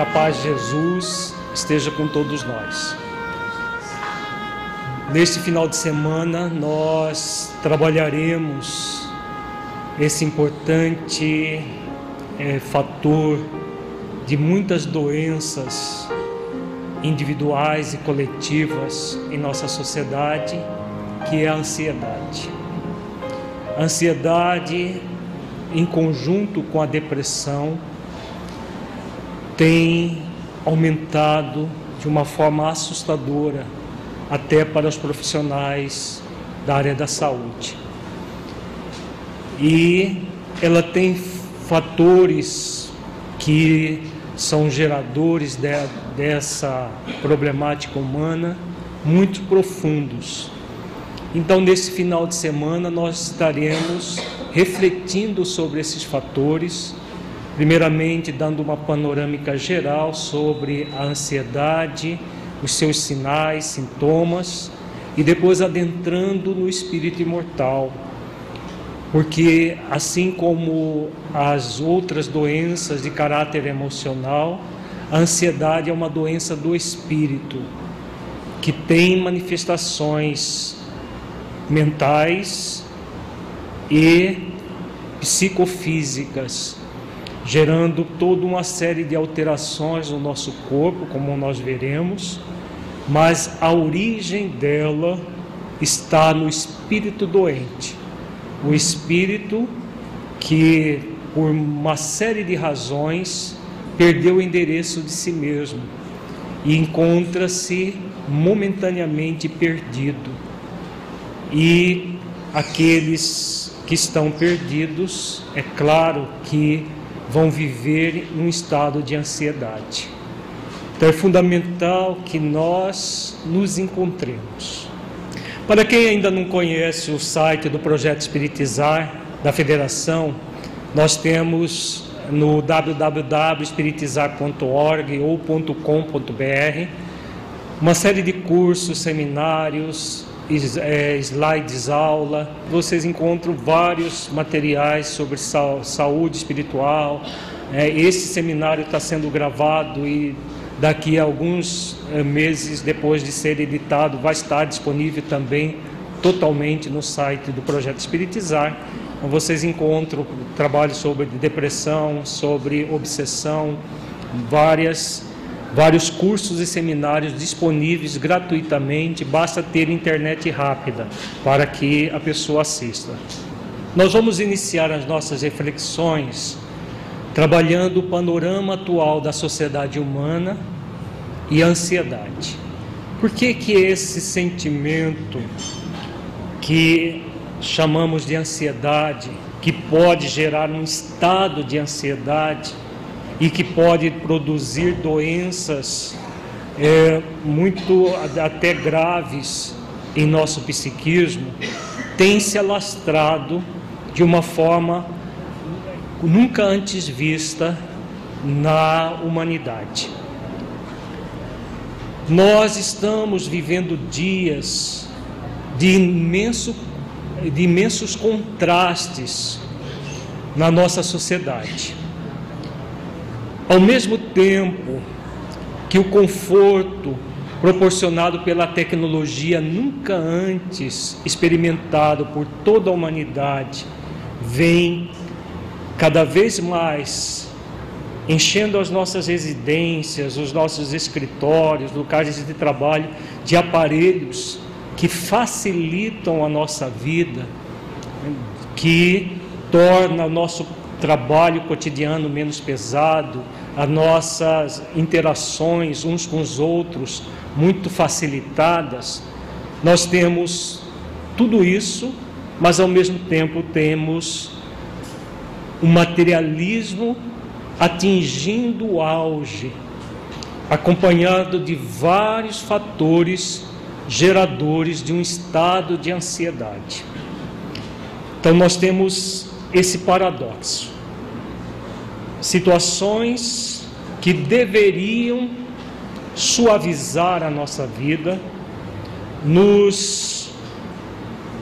Que a paz de Jesus esteja com todos nós. Neste final de semana, nós trabalharemos esse importante é, fator de muitas doenças individuais e coletivas em nossa sociedade, que é a ansiedade. A ansiedade, em conjunto com a depressão, tem aumentado de uma forma assustadora até para os profissionais da área da saúde. E ela tem fatores que são geradores de, dessa problemática humana muito profundos. Então, nesse final de semana, nós estaremos refletindo sobre esses fatores Primeiramente, dando uma panorâmica geral sobre a ansiedade, os seus sinais, sintomas, e depois adentrando no espírito imortal. Porque, assim como as outras doenças de caráter emocional, a ansiedade é uma doença do espírito, que tem manifestações mentais e psicofísicas gerando toda uma série de alterações no nosso corpo, como nós veremos, mas a origem dela está no espírito doente. O espírito que, por uma série de razões, perdeu o endereço de si mesmo e encontra-se momentaneamente perdido. E aqueles que estão perdidos, é claro que vão viver num estado de ansiedade. Então é fundamental que nós nos encontremos. Para quem ainda não conhece o site do Projeto Espiritizar da Federação, nós temos no www.espiritizar.org ou .com.br uma série de cursos, seminários, slides aula, vocês encontram vários materiais sobre saúde espiritual. É, esse seminário está sendo gravado e daqui a alguns é, meses depois de ser editado vai estar disponível também totalmente no site do Projeto Espiritizar. Então, vocês encontram trabalhos sobre depressão, sobre obsessão, várias vários cursos e seminários disponíveis gratuitamente, basta ter internet rápida para que a pessoa assista. Nós vamos iniciar as nossas reflexões trabalhando o panorama atual da sociedade humana e a ansiedade. Por que que esse sentimento que chamamos de ansiedade, que pode gerar um estado de ansiedade, e que pode produzir doenças é, muito até graves em nosso psiquismo, tem se alastrado de uma forma nunca antes vista na humanidade. Nós estamos vivendo dias de, imenso, de imensos contrastes na nossa sociedade. Ao mesmo tempo que o conforto proporcionado pela tecnologia nunca antes experimentado por toda a humanidade vem cada vez mais enchendo as nossas residências, os nossos escritórios, lugares de trabalho de aparelhos que facilitam a nossa vida, que torna o nosso trabalho cotidiano menos pesado, as nossas interações uns com os outros muito facilitadas. Nós temos tudo isso, mas ao mesmo tempo temos o materialismo atingindo o auge, acompanhado de vários fatores geradores de um estado de ansiedade. Então nós temos esse paradoxo. Situações que deveriam suavizar a nossa vida, nos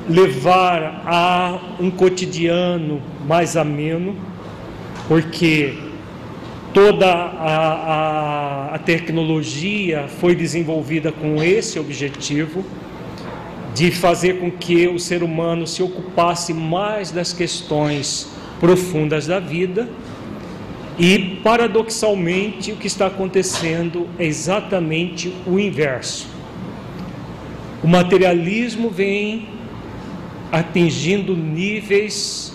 levar a um cotidiano mais ameno, porque toda a, a, a, tecnologia foi desenvolvida com esse objetivo de fazer com que o ser humano se ocupasse mais das questões profundas da vida. E, paradoxalmente, o que está acontecendo é exatamente o inverso. O materialismo vem atingindo níveis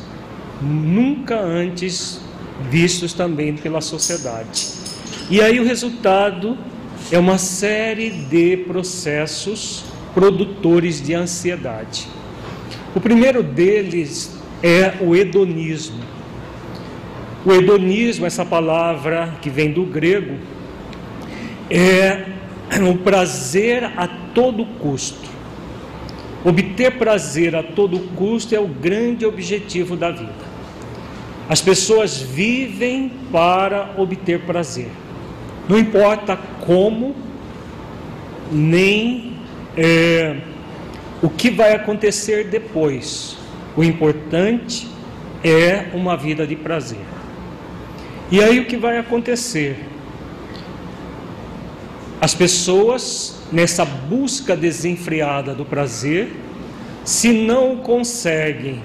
nunca antes vistos também pela sociedade. E aí o resultado é uma série de processos produtores de ansiedade. O primeiro deles é o hedonismo. O hedonismo, essa palavra que vem do grego, é o prazer a todo custo. Obter prazer a todo custo é o grande objetivo da vida. As pessoas vivem para obter prazer. Não importa como, nem é, o que vai acontecer depois. O importante é uma vida de prazer. E aí o que vai acontecer? As pessoas, nessa busca desenfreada do prazer, se não conseguem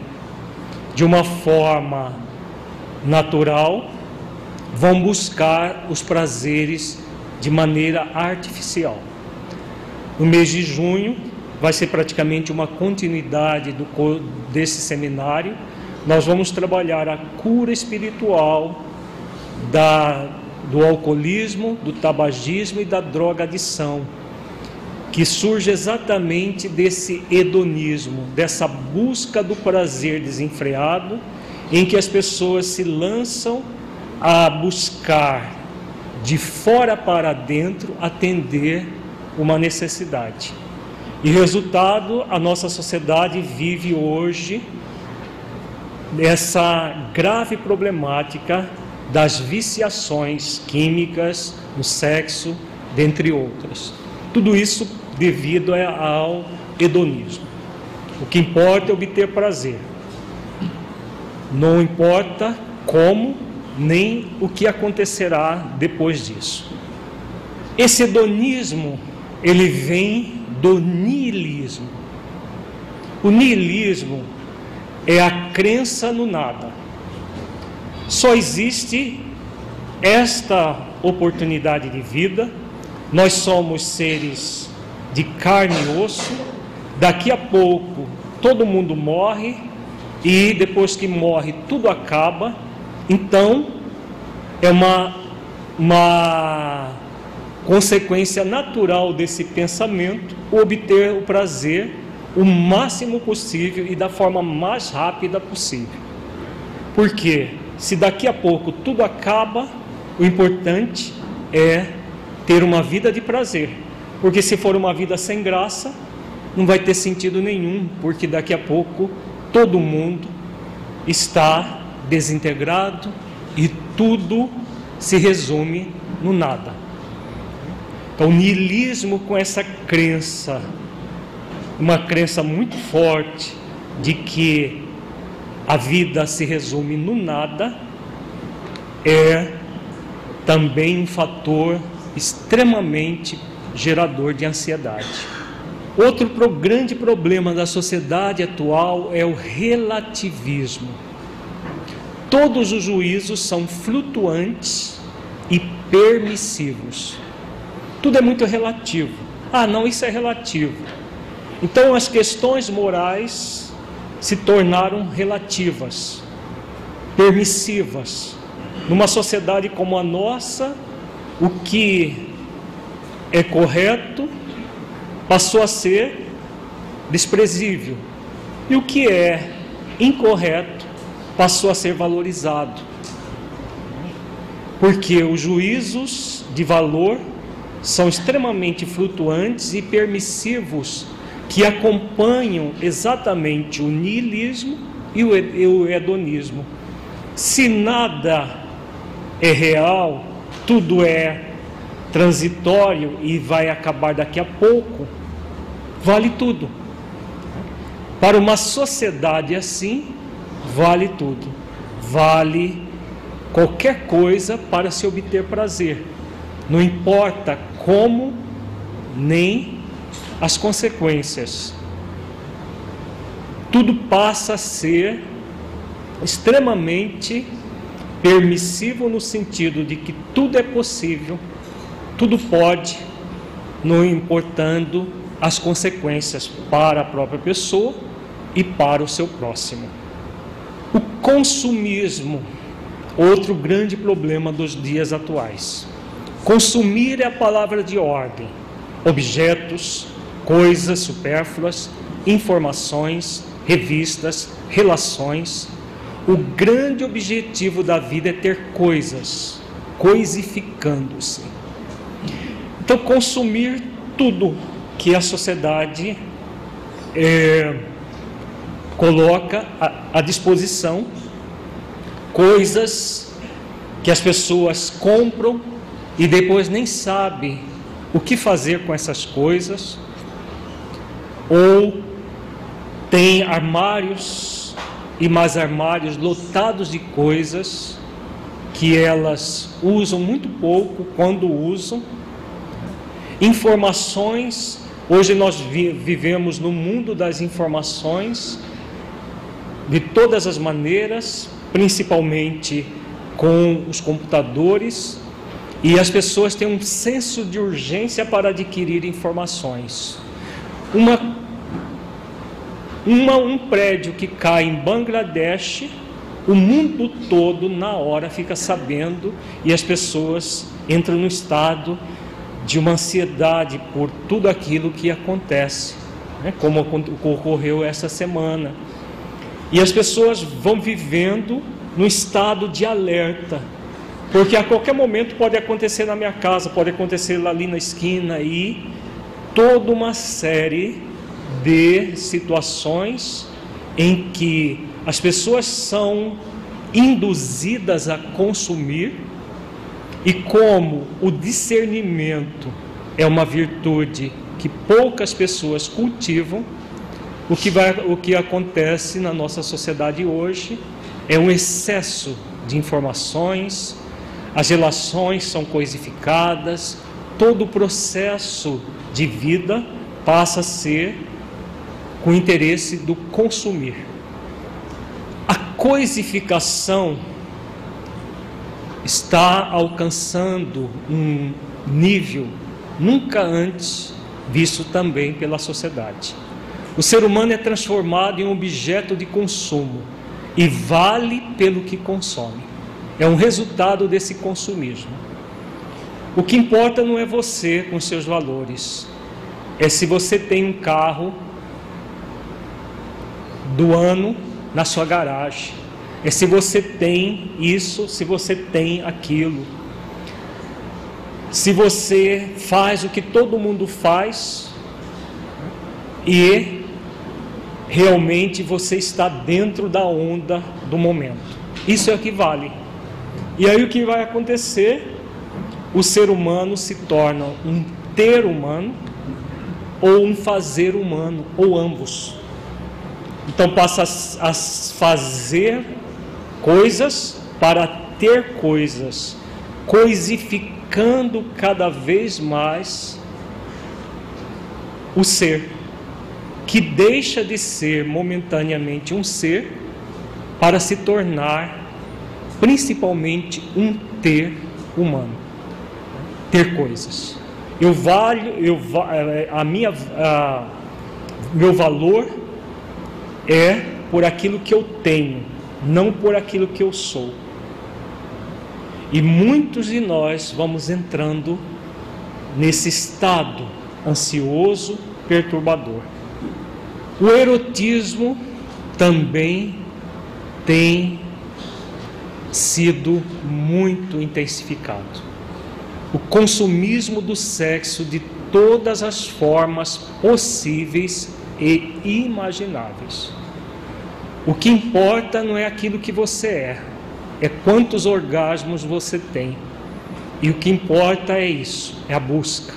de uma forma natural, vão buscar os prazeres de maneira artificial. No mês de junho, vai ser praticamente uma continuidade do, desse seminário. Nós vamos trabalhar a cura espiritual da, do alcoolismo, do tabagismo e da drogadição, que surge exatamente desse hedonismo, dessa busca do prazer desenfreado em que as pessoas se lançam a buscar de fora para dentro atender uma necessidade. E resultado, a nossa sociedade vive hoje essa grave problemática das viciações químicas no sexo, dentre outras. Tudo isso devido ao hedonismo. O que importa é obter prazer. Não importa como nem o que acontecerá depois disso. Esse hedonismo, ele vem do niilismo. O niilismo é a crença no nada. Só existe esta oportunidade de vida. Nós somos seres de carne e osso. Daqui a pouco todo mundo morre e depois que morre tudo acaba, então é uma, uma consequência natural desse pensamento obter o prazer o máximo possível e da forma mais rápida possível. Porque se daqui a pouco tudo acaba, o importante é ter uma vida de prazer. Porque se for uma vida sem graça, não vai ter sentido nenhum, porque daqui a pouco todo mundo está desintegrado e tudo se resume no nada. Então, o niilismo com essa crença, uma crença muito forte de que a vida se resume no nada, é também um fator extremamente gerador de ansiedade. Outro pro, grande problema da sociedade atual é o relativismo. todos os juízos são flutuantes e permissivos. Tudo é muito relativo. Ah, não, isso é relativo. Então as questões morais se tornaram relativas, permissivas. Numa sociedade como a nossa, o que é correto passou a ser desprezível. E o que é incorreto passou a ser valorizado. Porque os juízos de valor são extremamente flutuantes e permissivos que acompanham exatamente o niilismo e o hedonismo. Se nada é real, tudo é transitório e vai acabar daqui a pouco, vale tudo. Para uma sociedade assim, vale tudo. Vale qualquer coisa para se obter prazer. Não importa como nem as consequências. Tudo passa a ser extremamente permissivo no sentido de que tudo é possível, tudo pode, não importando as consequências para a própria pessoa e para o seu próximo. O consumismo, outro grande problema dos dias atuais. Consumir é a palavra de ordem, objetos, coisas supérfluas, informações, revistas, relações. O grande objetivo da vida é ter coisas, coisificando-se. Então, consumir tudo que a sociedade é, coloca à, à disposição, coisas que as pessoas compram e depois nem sabem o que fazer com essas coisas, ou tem armários e mais armários lotados de coisas que elas usam muito pouco quando usam. Informações, hoje nós vivemos no mundo das informações de todas as maneiras, principalmente com os computadores, e as pessoas têm um senso de urgência para adquirir informações. Uma, uma, um prédio que cai em Bangladesh, o mundo todo na hora fica sabendo e as pessoas entram no estado de uma ansiedade por tudo aquilo que acontece, né? como ocorreu essa semana. E as pessoas vão vivendo no estado de alerta, porque a qualquer momento pode acontecer na minha casa, pode acontecer ali na esquina e toda uma série de situações em que as pessoas são induzidas a consumir e como o discernimento é uma virtude que poucas pessoas cultivam, o que, vai, o que acontece na nossa sociedade hoje é um excesso de informações, as relações são coisificadas, todo o processo de vida passa a ser o interesse do consumir. A coisificação está alcançando um nível nunca antes visto também pela sociedade. O ser humano é transformado em objeto de consumo e vale pelo que consome. É um resultado desse consumismo. O que importa não é você com seus valores, é se você tem um carro do ano na sua garagem, é se você tem isso, se você tem aquilo, se você faz o que todo mundo faz e realmente você está dentro da onda do momento. Isso é o que vale. E aí o que vai acontecer? o ser humano se torna um ter humano ou um fazer humano, ou ambos. Então passa a fazer coisas para ter coisas, coisificando cada vez mais o ser, que deixa de ser momentaneamente um ser para se tornar principalmente um ter humano, ter coisas. Eu valho, eu eh, a minha a, meu valor é por aquilo que eu tenho, não por aquilo que eu sou. E muitos de nós vamos entrando nesse estado ansioso, perturbador. O erotismo também tem sido muito intensificado. O consumismo do sexo de todas as formas possíveis e imagináveis. O que importa não é aquilo que você é, é quantos orgasmos você tem. E o que importa é isso, é a busca.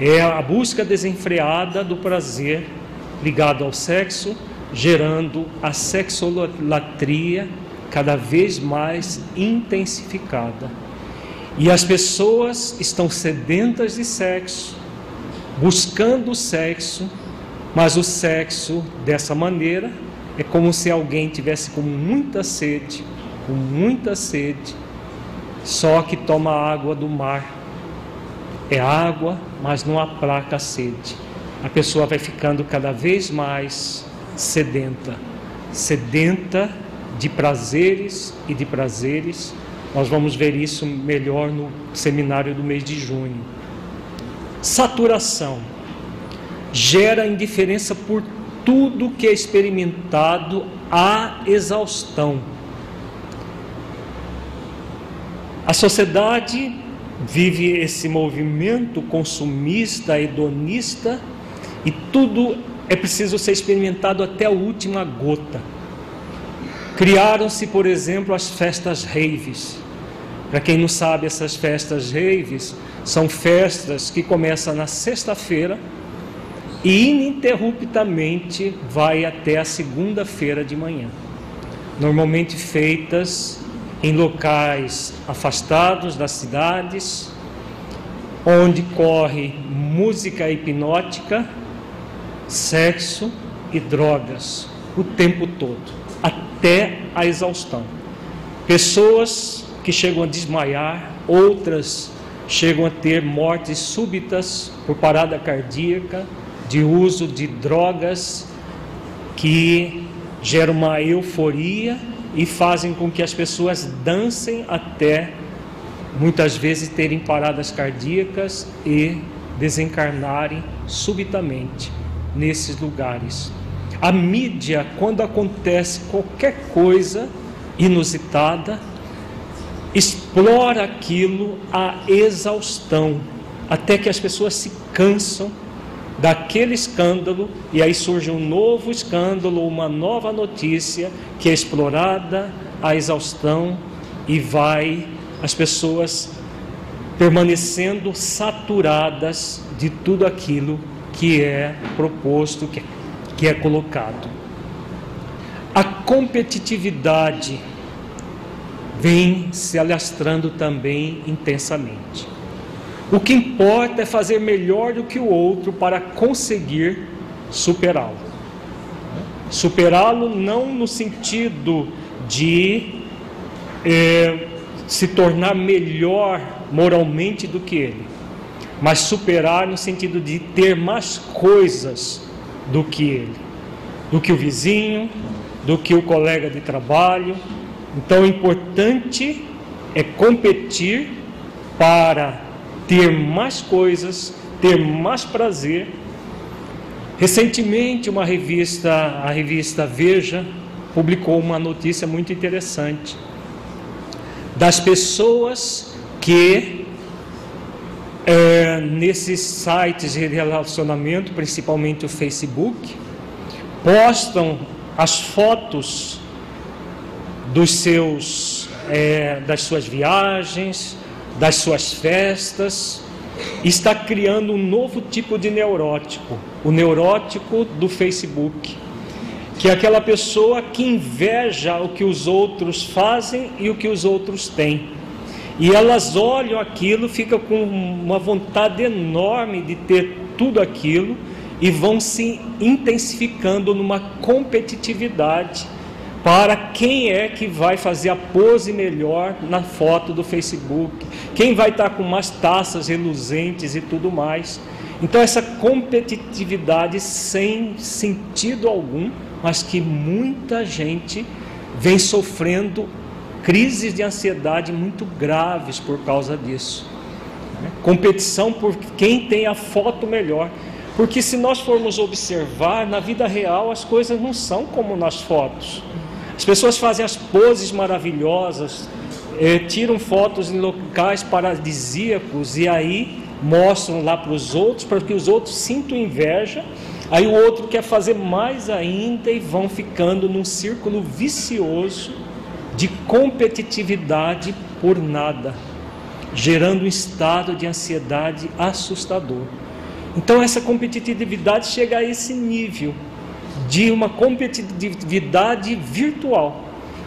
É a busca desenfreada do prazer ligado ao sexo, gerando a sexolatria cada vez mais intensificada. E as pessoas estão sedentas de sexo, buscando o sexo, mas o sexo dessa maneira é como se alguém tivesse com muita sede, com muita sede, só que toma água do mar. É água, mas não aplaca a sede. A pessoa vai ficando cada vez mais sedenta, sedenta de prazeres e de prazeres. Nós vamos ver isso melhor no seminário do mês de junho. Saturação gera indiferença por tudo que é experimentado à exaustão. A sociedade vive esse movimento consumista, hedonista, e tudo é preciso ser experimentado até a última gota. Criaram-se, por exemplo, as festas raves. Para quem não sabe, essas festas raves são festas que começam na sexta-feira e ininterruptamente vai até a segunda-feira de manhã. Normalmente feitas em locais afastados das cidades, onde corre música hipnótica, sexo e drogas o tempo todo até a exaustão. Pessoas que chegam a desmaiar, outras chegam a ter mortes súbitas por parada cardíaca, de uso de drogas que geram uma euforia e fazem com que as pessoas dancem até muitas vezes terem paradas cardíacas e desencarnarem subitamente nesses lugares. A mídia, quando acontece qualquer coisa inusitada, explora aquilo à exaustão, até que as pessoas se cansam daquele escândalo e aí surge um novo escândalo, uma nova notícia que é explorada à exaustão e vai as pessoas permanecendo saturadas de tudo aquilo que é proposto, que é que é colocado. A competitividade vem se alastrando também intensamente. O que importa é fazer melhor do que o outro para conseguir superá-lo. Superá-lo não no sentido de é, se tornar melhor moralmente do que ele, mas superar no sentido de ter mais coisas do que ele, do que o vizinho, do que o colega de trabalho. Então, o importante é competir para ter mais coisas, ter mais prazer. Recentemente, uma revista, a revista Veja, publicou uma notícia muito interessante das pessoas que é, nesses sites de relacionamento, principalmente o Facebook, postam as fotos dos seus, é, das suas viagens, das suas festas, está criando um novo tipo de neurótico, o neurótico do Facebook, que é aquela pessoa que inveja o que os outros fazem e o que os outros têm. E elas olham aquilo, ficam com uma vontade enorme de ter tudo aquilo e vão se intensificando numa competitividade para quem é que vai fazer a pose melhor na foto do Facebook, quem vai estar com umas taças reluzentes e tudo mais. Então, essa competitividade sem sentido algum, mas que muita gente vem sofrendo crises de ansiedade muito graves por causa disso. Competição por quem tem a foto melhor. Porque se nós formos observar, na vida real as coisas não são como nas fotos. As pessoas fazem as poses maravilhosas, eh, tiram fotos em locais paradisíacos e aí mostram lá para os outros, para que os outros sintam inveja. Aí o outro quer fazer mais ainda e vão ficando num círculo vicioso de competitividade por nada, gerando um estado de ansiedade assustador. Então essa competitividade chega a esse nível de uma competitividade virtual,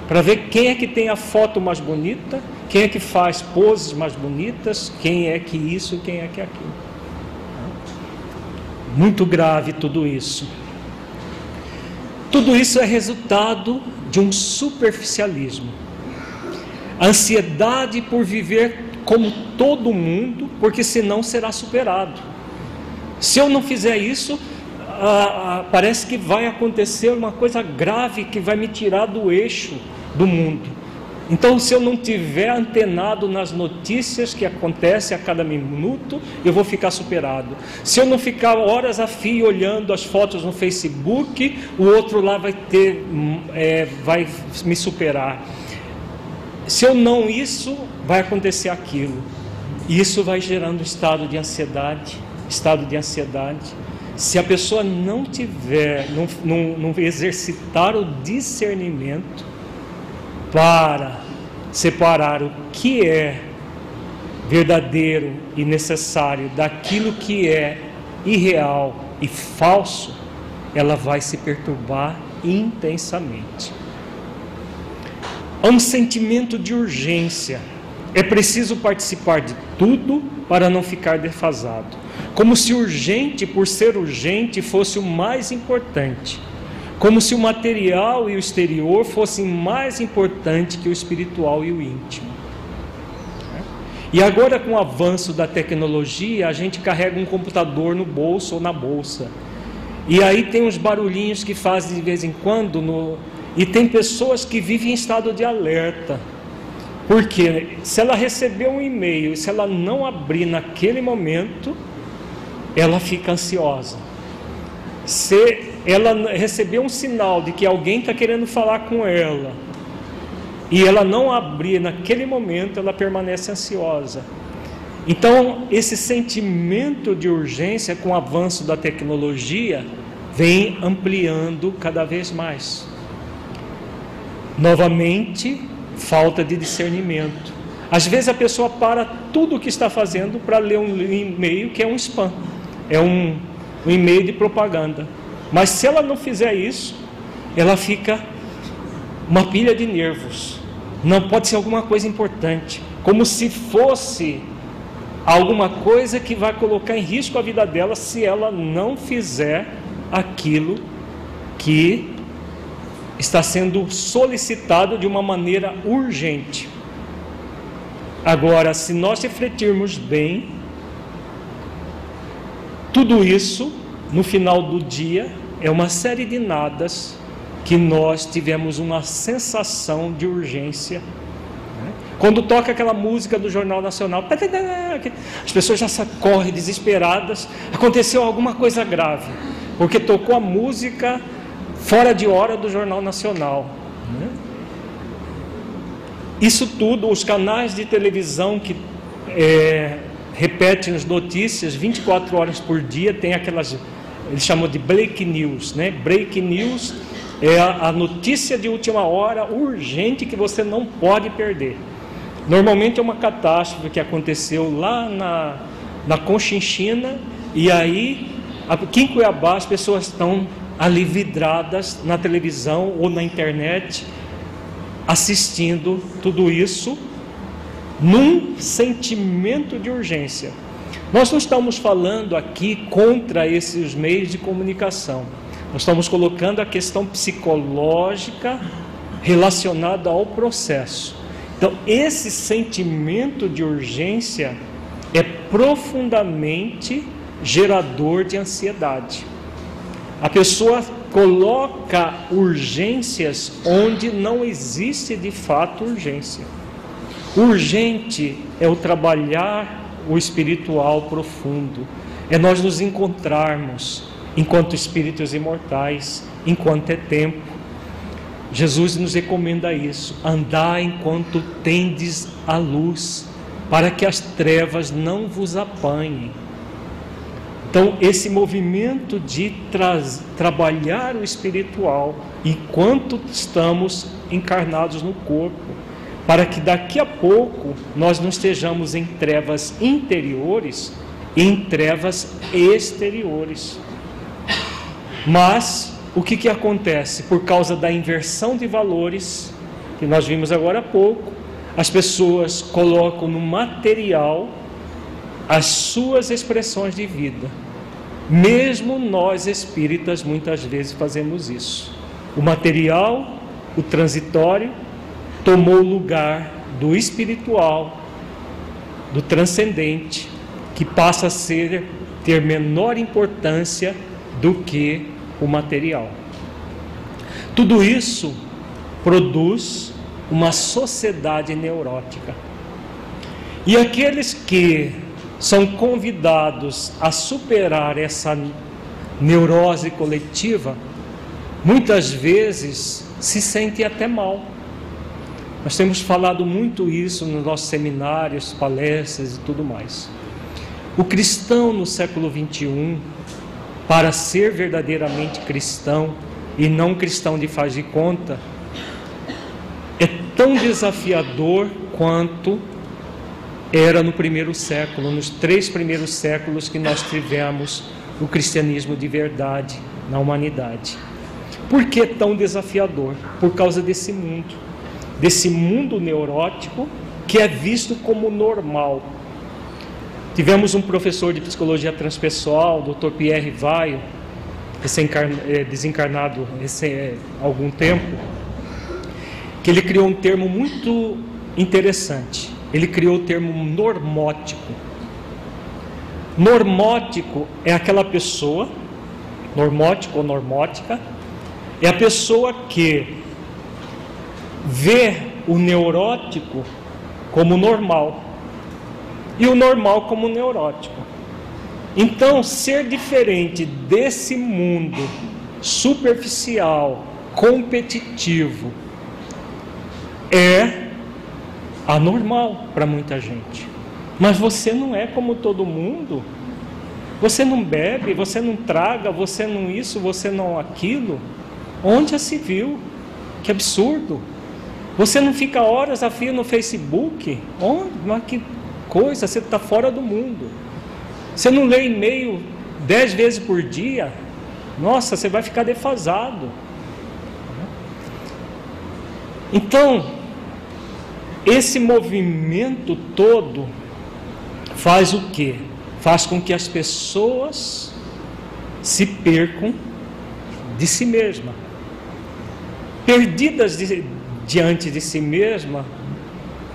para ver quem é que tem a foto mais bonita, quem é que faz poses mais bonitas, quem é que isso, quem é que aquilo. Muito grave tudo isso. Tudo isso é resultado de um superficialismo. A ansiedade por viver como todo mundo, porque senão será superado. Se eu não fizer isso, parece que vai acontecer uma coisa grave que vai me tirar do eixo do mundo. Então, se eu não tiver antenado nas notícias que acontecem a cada minuto, eu vou ficar superado. Se eu não ficar horas a fio olhando as fotos no Facebook, o outro lá vai ter, é, vai me superar. Se eu não isso, vai acontecer aquilo. Isso vai gerando estado de ansiedade, estado de ansiedade. Se a pessoa não tiver, não, não, não exercitar o discernimento para separar o que é verdadeiro e necessário daquilo que é irreal e falso, ela vai se perturbar intensamente. Há um sentimento de urgência. É preciso participar de tudo para não ficar defasado como se urgente por ser urgente fosse o mais importante, como se o material e o exterior fossem mais importantes que o espiritual e o íntimo. E agora, com o avanço da tecnologia, a gente carrega um computador no bolso ou na bolsa. E aí tem uns barulhinhos que fazem de vez em quando, no... e tem pessoas que vivem em estado de alerta. Porque se ela receber um e-mail se ela não abrir naquele momento, ela fica ansiosa. Se ela receber um sinal de que alguém está querendo falar com ela e ela não abrir naquele momento, ela permanece ansiosa. Então, esse sentimento de urgência com o avanço da tecnologia vem ampliando cada vez mais. Novamente, falta de discernimento. Às vezes a pessoa para tudo o que está fazendo para ler um e-mail que é um spam é um, um e-mail de propaganda. Mas se ela não fizer isso, ela fica uma pilha de nervos. Não pode ser alguma coisa importante, como se fosse alguma coisa que vai colocar em risco a vida dela se ela não fizer aquilo que está sendo solicitado de uma maneira urgente. Agora, se nós refletirmos bem, tudo isso, no final do dia, é uma série de nadas que nós tivemos uma sensação de urgência. Né? Quando toca aquela música do Jornal Nacional, as pessoas já correm desesperadas. Aconteceu alguma coisa grave, porque tocou a música fora de hora do Jornal Nacional. Né? Isso tudo, os canais de televisão que é, repete as notícias 24 horas por dia, tem aquelas, eles chamam de break news, né? Break news é a, notícia de última hora urgente que você não pode perder. Normalmente é uma catástrofe que aconteceu lá na, na Conchinchina, e aí aqui em Cuiabá as pessoas estão ali vidradas na televisão ou na internet, assistindo tudo isso num sentimento de urgência. Nós não estamos falando aqui contra esses meios de comunicação. Nós estamos colocando a questão psicológica relacionada ao processo. Então, esse sentimento de urgência é profundamente gerador de ansiedade. A pessoa coloca urgências onde não existe de fato urgência. Urgente é o trabalhar o espiritual profundo, é nós nos encontrarmos enquanto espíritos imortais, enquanto é tempo. Jesus nos recomenda isso: andar enquanto tendes a luz, para que as trevas não vos apanhem. Então, esse movimento de trabalhar o espiritual enquanto estamos encarnados no corpo, para que daqui a pouco nós não estejamos em trevas interiores e em trevas exteriores. Mas o que, que acontece? Por causa da inversão de valores, que nós vimos agora há pouco, as pessoas colocam no material as suas expressões de vida. Mesmo nós espíritas muitas vezes fazemos isso. O material, o transitório, tomou o lugar do espiritual, do transcendente, que passa a ser ter menor importância do que o material. Tudo isso produz uma sociedade neurótica. E aqueles que são convidados a superar essa neurose coletiva, muitas vezes se sentem até mal. Nós temos falado muito isso nos nossos seminários, palestras e tudo mais. O cristão no século 21, para ser verdadeiramente cristão e não cristão de faz de conta, é tão desafiador quanto era no primeiro século, nos três primeiros séculos que nós tivemos o cristianismo de verdade na humanidade. Por que tão desafiador? Por causa desse mundo, desse mundo neurótico que é visto como normal. Tivemos um professor de psicologia transpessoal, Dr. Pierre Vaio, é, desencarnado há é, algum tempo, que ele criou um termo muito interessante ele criou o termo normótico. Normótico é aquela pessoa, normótico ou normótica, é a pessoa que vê o neurótico como normal e o normal como neurótico. Então, ser diferente desse mundo superficial, competitivo, é anormal para muita gente. Mas você não é como todo mundo. Você não bebe, você não traga, você não isso, você não aquilo. Onde já se viu? Que absurdo. Você não fica horas a fio no Facebook? Onde? Mas que coisa, você está fora do mundo. Você não lê e-mail dez vezes por dia? Nossa, você vai ficar defasado. Então, esse movimento todo faz o quê? Faz com que as pessoas se percam de si mesma. Perdidas de, diante de si mesma,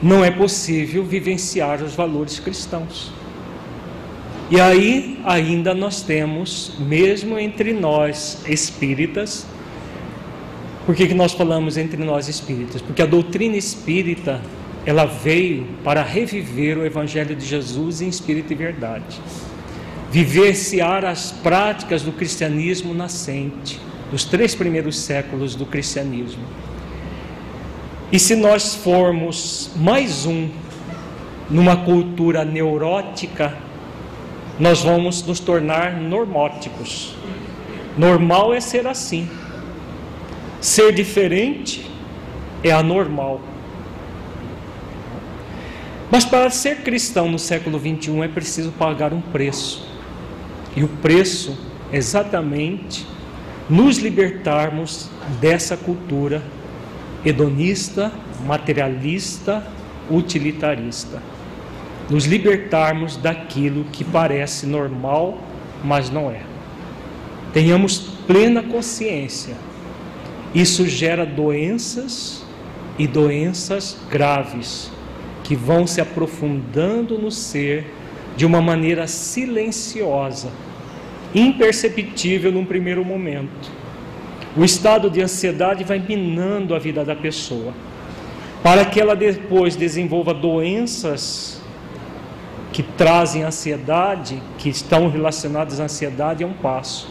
não é possível vivenciar os valores cristãos. E aí ainda nós temos, mesmo entre nós espíritas, por que, que nós falamos entre nós espíritas? Porque a doutrina espírita ela veio para reviver o Evangelho de Jesus em espírito e verdade, vivenciar as práticas do cristianismo nascente, dos três primeiros séculos do cristianismo. E se nós formos mais um numa cultura neurótica, nós vamos nos tornar normóticos. Normal é ser assim. Ser diferente é anormal. Mas para ser cristão no século 21 é preciso pagar um preço. E o preço é exatamente nos libertarmos dessa cultura hedonista, materialista, utilitarista. Nos libertarmos daquilo que parece normal, mas não é. Tenhamos plena consciência Isso gera doenças e doenças graves que vão se aprofundando no ser de uma maneira silenciosa, imperceptível num primeiro momento. O estado de ansiedade vai minando a vida da pessoa, para que ela depois desenvolva doenças que trazem ansiedade, que estão relacionadas à ansiedade, é um passo.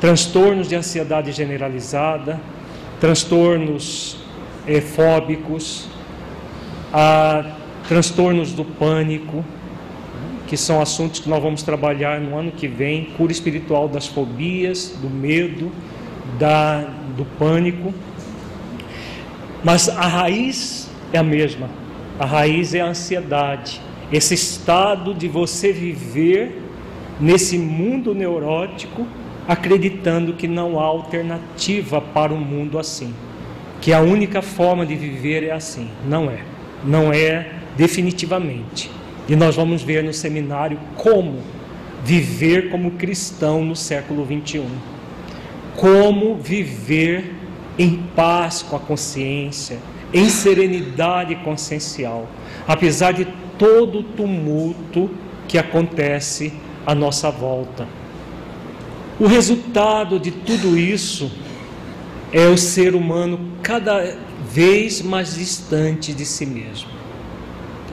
Transtornos de ansiedade generalizada, transtornos eh, fóbicos, a transtornos do pânico, que são assuntos que nós vamos trabalhar no ano que vem, cura espiritual das fobias, do medo, da, do pânico. Mas a raiz é a mesma. A raiz é a ansiedade, esse estado de você viver nesse mundo neurótico acreditando que não há alternativa para um mundo assim, que a única forma de viver é assim. Não é. Não é definitivamente. E nós vamos ver no seminário como viver como cristão no século 21. Como viver em paz com a consciência, em serenidade consciencial, apesar de todo o tumulto que acontece à nossa volta. O resultado de tudo isso é o ser humano cada vez mais distante de si mesmo,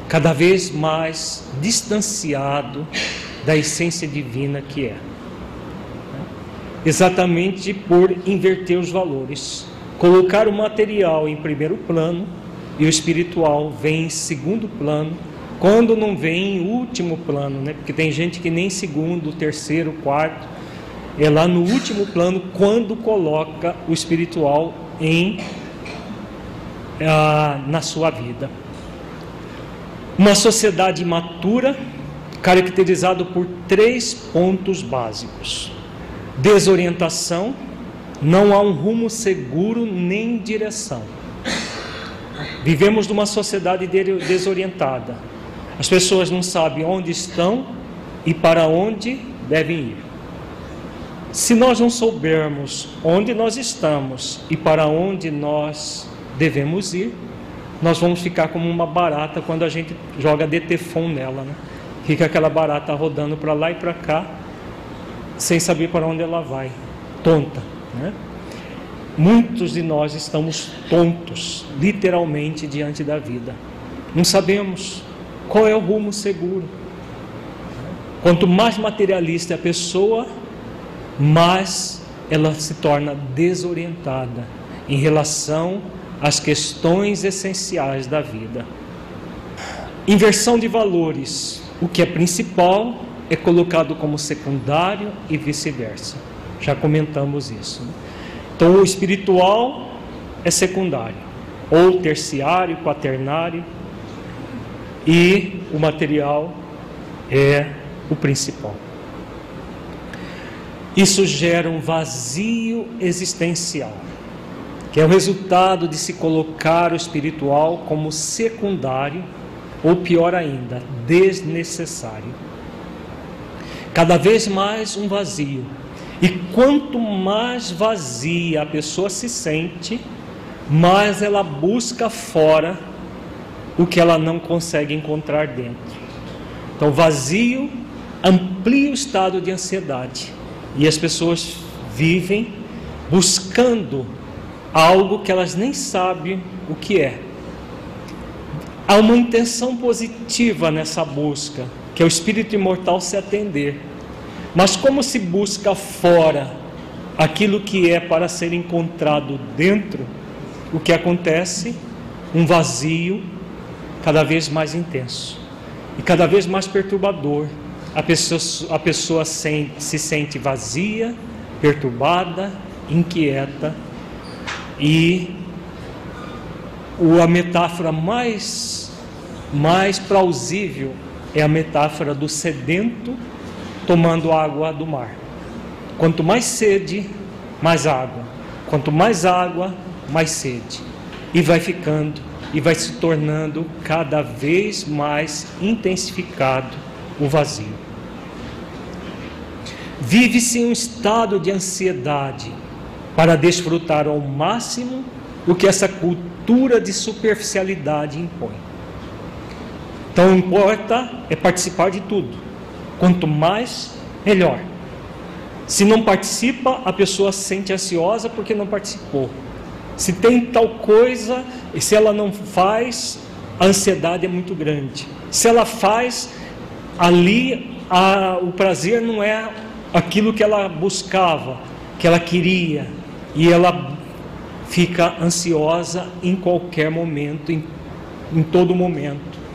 cada vez mais distanciado da essência divina que é. Exatamente por inverter os valores, colocar o material em primeiro plano e o espiritual vem em segundo plano, quando não vem em último plano, né? Porque tem gente que nem segundo, terceiro, quarto é lá no último plano quando coloca o espiritual em ah, na sua vida. Uma sociedade imatura, caracterizada por três pontos básicos: desorientação, não há um rumo seguro nem direção. Vivemos numa sociedade desorientada. As pessoas não sabem onde estão e para onde devem ir. Se nós não soubermos onde nós estamos e para onde nós devemos ir, nós vamos ficar como uma barata quando a gente joga detefon nela, né? Fica aquela barata rodando para lá e para cá, sem saber para onde ela vai, tonta, né? Muitos de nós estamos tontos, literalmente, diante da vida. Não sabemos qual é o rumo seguro. Quanto mais materialista é a pessoa, mas ela se torna desorientada em relação às questões essenciais da vida. Inversão de valores. O que é principal é colocado como secundário e vice-versa. Já comentamos isso. Né? Então, o espiritual é secundário, ou terciário, quaternário, e o material é o principal. Isso gera um vazio existencial, que é o resultado de se colocar o espiritual como secundário, ou pior ainda, desnecessário. Cada vez mais um vazio. E quanto mais vazia a pessoa se sente, mais ela busca fora o que ela não consegue encontrar dentro. Então, vazio amplia o estado de ansiedade. E as pessoas vivem buscando algo que elas nem sabem o que é. Há uma intenção positiva nessa busca, que é o espírito imortal se atender. Mas como se busca fora aquilo que é para ser encontrado dentro, o que acontece? Um vazio cada vez mais intenso e cada vez mais perturbador a pessoa, a pessoa se, se sente vazia, perturbada, inquieta e a metáfora mais, mais plausível é a metáfora do sedento tomando água do mar. Quanto mais sede, mais água. Quanto mais água, mais sede. E vai ficando e vai se tornando cada vez mais intensificado o vazio. Vive-se em um estado de ansiedade, para desfrutar ao máximo o que essa cultura de superficialidade impõe. Então, importa é participar de tudo. Quanto mais, melhor. Se não participa, a pessoa se sente ansiosa porque não participou. Se tem tal coisa e se ela não faz, a ansiedade é muito grande. Se ela faz, ali a, o prazer não é aquilo que ela buscava, que ela queria, e ela fica ansiosa em qualquer momento, em, em todo momento.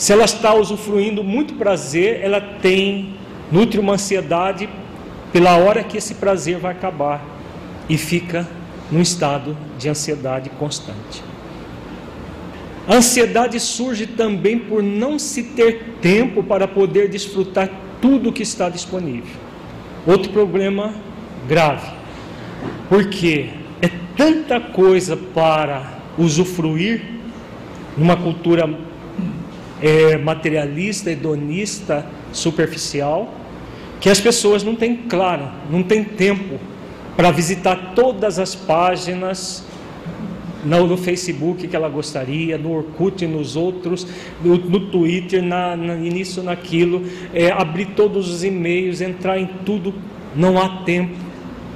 Se ela está usufruindo muito prazer, ela tem, nutre uma ansiedade pela hora que esse prazer vai acabar e fica num estado de ansiedade constante. A ansiedade surge também por não se ter tempo para poder desfrutar tudo que está disponível. Outro problema grave, porque é tanta coisa para usufruir numa cultura é, materialista, hedonista, superficial, que as pessoas não têm claro, não têm tempo para visitar todas as páginas no, Facebook que ela gostaria, no Orkut, nos outros, no, no Twitter, na, na, nisso, naquilo, é, abrir todos os e-mails, entrar em tudo, não há tempo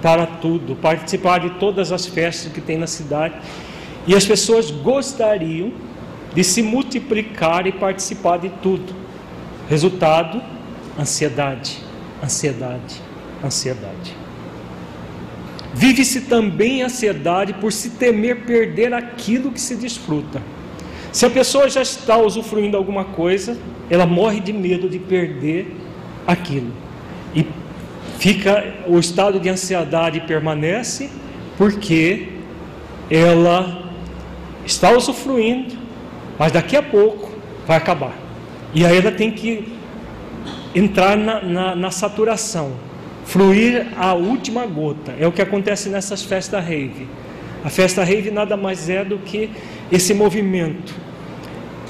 para tudo, participar de todas as festas que tem na cidade. E as pessoas gostariam de se multiplicar e participar de tudo. Resultado: ansiedade, ansiedade, ansiedade. Vive-se também ansiedade por se temer perder aquilo que se desfruta. Se a pessoa já está usufruindo alguma coisa, ela morre de medo de perder aquilo. E fica o estado de ansiedade permanece porque ela está usufruindo, mas daqui a pouco vai acabar. E aí ela tem que entrar na, na, na saturação fluir a última gota. É o que acontece nessas festas rave. A festa rave nada mais é do que esse movimento.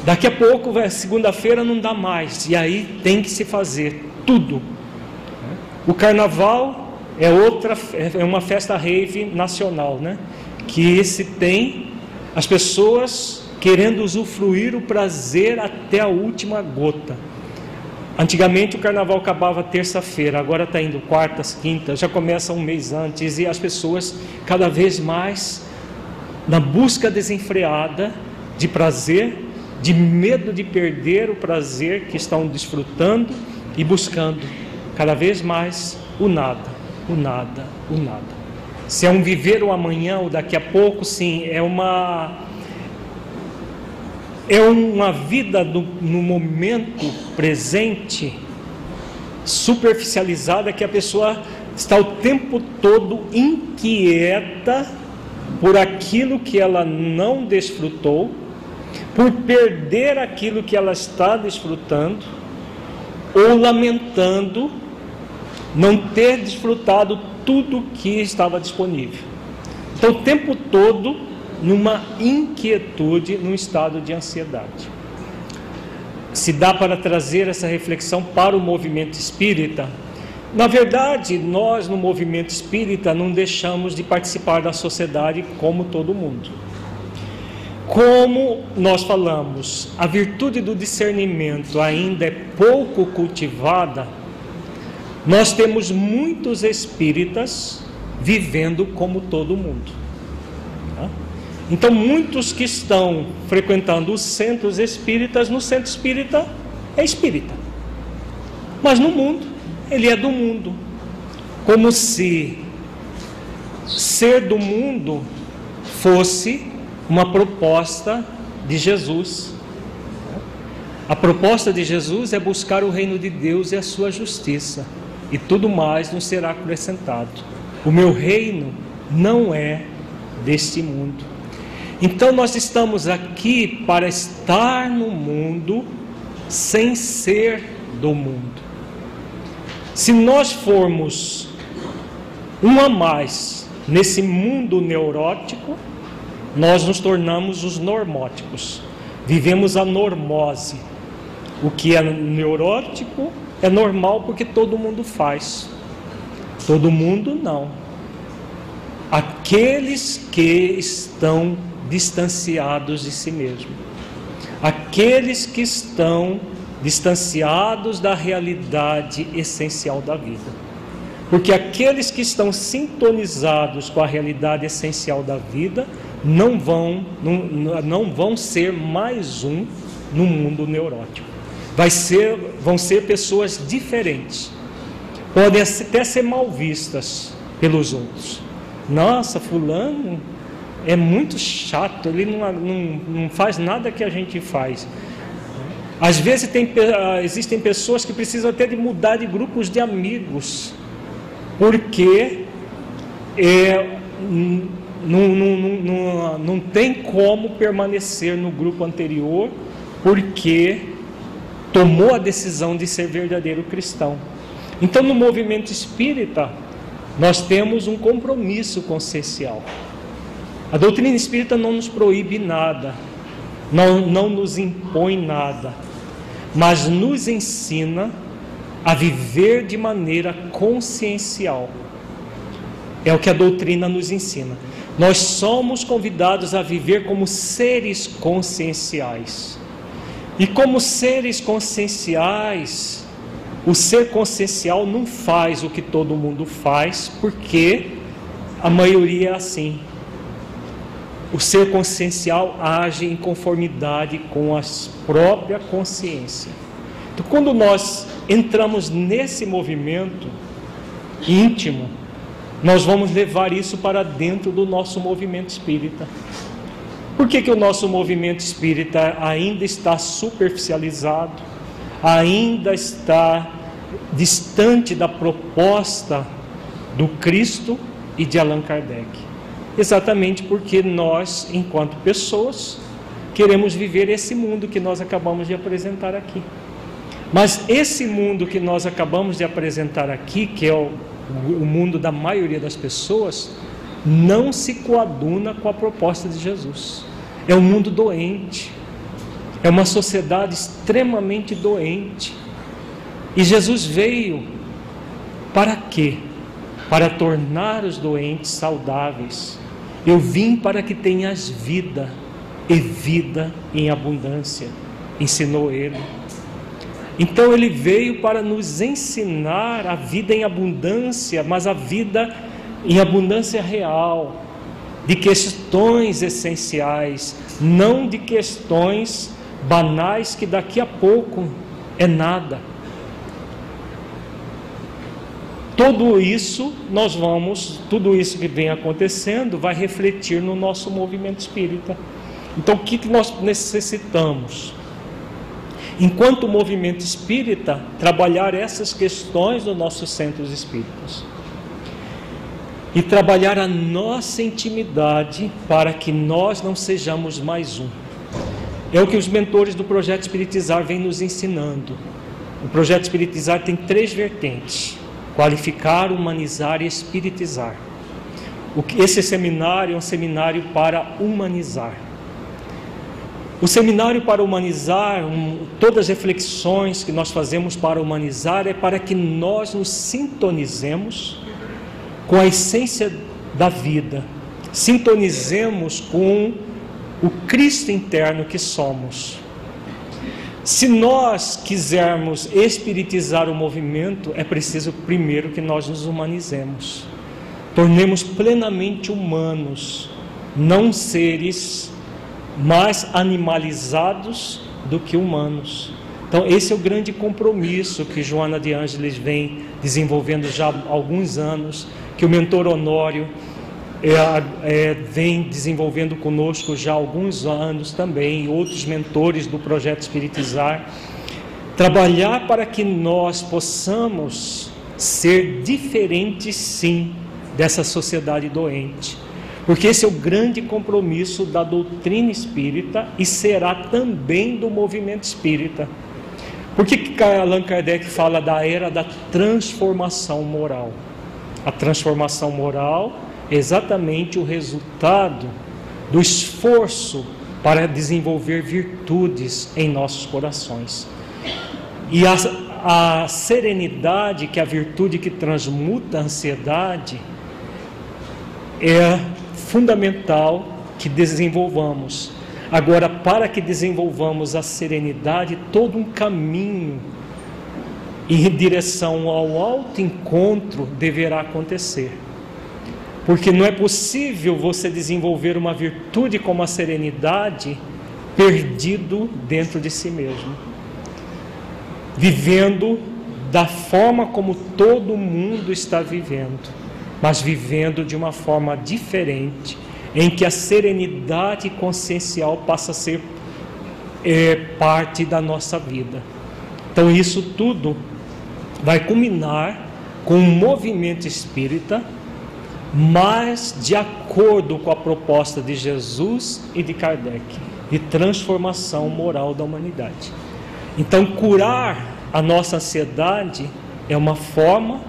Daqui a pouco, segunda-feira não dá mais, e aí tem que se fazer tudo. O carnaval é outra, é uma festa rave nacional, né? Que se tem as pessoas querendo usufruir o prazer até a última gota. Antigamente o carnaval acabava terça-feira, agora está indo quartas, quintas, já começa um mês antes e as pessoas cada vez mais na busca desenfreada de prazer, de medo de perder o prazer que estão desfrutando e buscando cada vez mais o nada, o nada, o nada. Se é um viver o amanhã ou daqui a pouco, sim, é uma é uma vida no, no momento presente superficializada que a pessoa está o tempo todo inquieta por aquilo que ela não desfrutou, por perder aquilo que ela está desfrutando, ou lamentando não ter desfrutado tudo que estava disponível. Então, o tempo todo numa inquietude, num estado de ansiedade. Se dá para trazer essa reflexão para o movimento espírita, na verdade, nós no movimento espírita não deixamos de participar da sociedade como todo mundo. Como nós falamos, a virtude do discernimento ainda é pouco cultivada, nós temos muitos espíritas vivendo como todo mundo. Então, muitos que estão frequentando os centros espíritas, no centro espírita é espírita. Mas no mundo, ele é do mundo. Como se ser do mundo fosse uma proposta de Jesus. A proposta de Jesus é buscar o reino de Deus e a sua justiça, e tudo mais nos será acrescentado. O meu reino não é deste mundo. Então nós estamos aqui para estar no mundo sem ser do mundo. Se nós formos um a mais nesse mundo neurótico, nós nos tornamos os normóticos. Vivemos a normose. O que é neurótico é normal porque todo mundo faz. Todo mundo não. aqueles que estão distanciados de si mesmo, aqueles que estão distanciados da realidade essencial da vida. Porque aqueles que estão sintonizados com a realidade essencial da vida não vão, não, não vão ser mais um no mundo neurótico. Vai ser, vão ser pessoas diferentes. Podem até ser mal vistas pelos outros. Nossa, fulano é muito chato, ele não, não, não faz nada que a gente faz. Às vezes tem, existem pessoas que precisam até de mudar de grupos de amigos, porque é, não, não, não, não tem como permanecer no grupo anterior, porque tomou a decisão de ser verdadeiro cristão. Então, no movimento espírita, nós temos um compromisso consciencial. A doutrina espírita não nos proíbe nada, não, não nos impõe nada, mas nos ensina a viver de maneira consciencial. É o que a doutrina nos ensina. Nós somos convidados a viver como seres conscienciais. E como seres conscienciais, o ser consciencial não faz o que todo mundo faz, porque a maioria é assim. O ser consciencial age em conformidade com a própria consciência. Então, quando nós entramos nesse movimento íntimo, nós vamos levar isso para dentro do nosso movimento espírita. Por que, que o nosso movimento espírita ainda está superficializado, ainda está distante da proposta do Cristo e de Allan Kardec? Exatamente porque nós, enquanto pessoas, queremos viver esse mundo que nós acabamos de apresentar aqui. Mas esse mundo que nós acabamos de apresentar aqui, que é o, o mundo da maioria das pessoas, não se coaduna com a proposta de Jesus. É um mundo doente, é uma sociedade extremamente doente. E Jesus veio para quê? Para tornar os doentes saudáveis eu vim para que tenhas vida e vida em abundância, ensinou ele. Então ele veio para nos ensinar a vida em abundância, mas a vida em abundância real, de questões essenciais, não de questões banais que daqui a pouco é nada. Tudo isso nós vamos, tudo isso que vem acontecendo vai refletir no nosso movimento espírita. Então, o que, nós necessitamos? Enquanto movimento espírita, trabalhar essas questões nos nossos centros espíritas. E trabalhar a nossa intimidade para que nós não sejamos mais um. É o que os mentores do projeto Espiritizar vêm nos ensinando. O projeto Espiritizar tem três vertentes qualificar, humanizar e espiritizar. Esse seminário é um seminário para humanizar. O seminário para humanizar, um, todas as reflexões que nós fazemos para humanizar, é para que nós nos sintonizemos com a essência da vida, sintonizemos com o Cristo interno que somos. Se nós quisermos espiritizar o movimento, é preciso primeiro que nós nos humanizemos, tornemos plenamente humanos, não seres mais animalizados do que humanos. Então, esse é o grande compromisso que Joana de Ângeles vem desenvolvendo já há alguns anos, que o mentor Honório é, é, vem desenvolvendo conosco já há alguns anos também, outros mentores do projeto Espiritizar, trabalhar para que nós possamos ser diferentes, sim, dessa sociedade doente. Porque esse é o grande compromisso da doutrina espírita e será também do movimento espírita. Por que, que Allan Kardec fala da era da transformação moral? A transformação moral exatamente o resultado do esforço para desenvolver virtudes em nossos corações. E a, a serenidade, que é a virtude que transmuta a ansiedade, é fundamental que desenvolvamos. Agora, para que desenvolvamos a serenidade, todo um caminho em direção ao alto encontro deverá acontecer. Porque não é possível você desenvolver uma virtude como a serenidade perdido dentro de si mesmo, vivendo da forma como todo mundo está vivendo, mas vivendo de uma forma diferente, em que a serenidade consciencial passa a ser é, parte da nossa vida. Então, isso tudo vai culminar com um movimento espírita, mas de acordo com a proposta de Jesus e de Kardec, de transformação moral da humanidade. Então, curar a nossa ansiedade é uma forma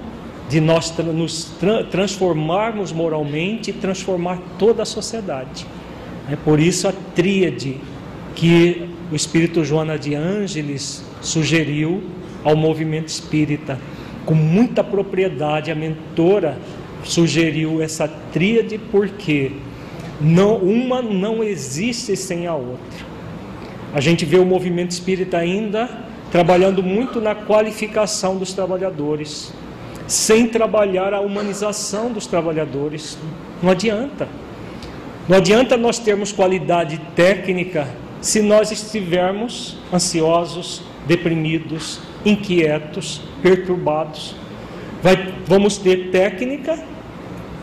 de nós nos tra transformarmos moralmente e transformar toda a sociedade. É por isso a tríade que o Espírito Joana de Ângeles sugeriu ao movimento espírita. Com muita propriedade, a mentora sugeriu essa tríade porque não, uma não existe sem a outra. A gente vê o movimento espírita ainda trabalhando muito na qualificação dos trabalhadores, sem trabalhar a humanização dos trabalhadores. Não adianta. Não adianta nós termos qualidade técnica se nós estivermos ansiosos, deprimidos, inquietos, perturbados. Vai, vamos ter técnica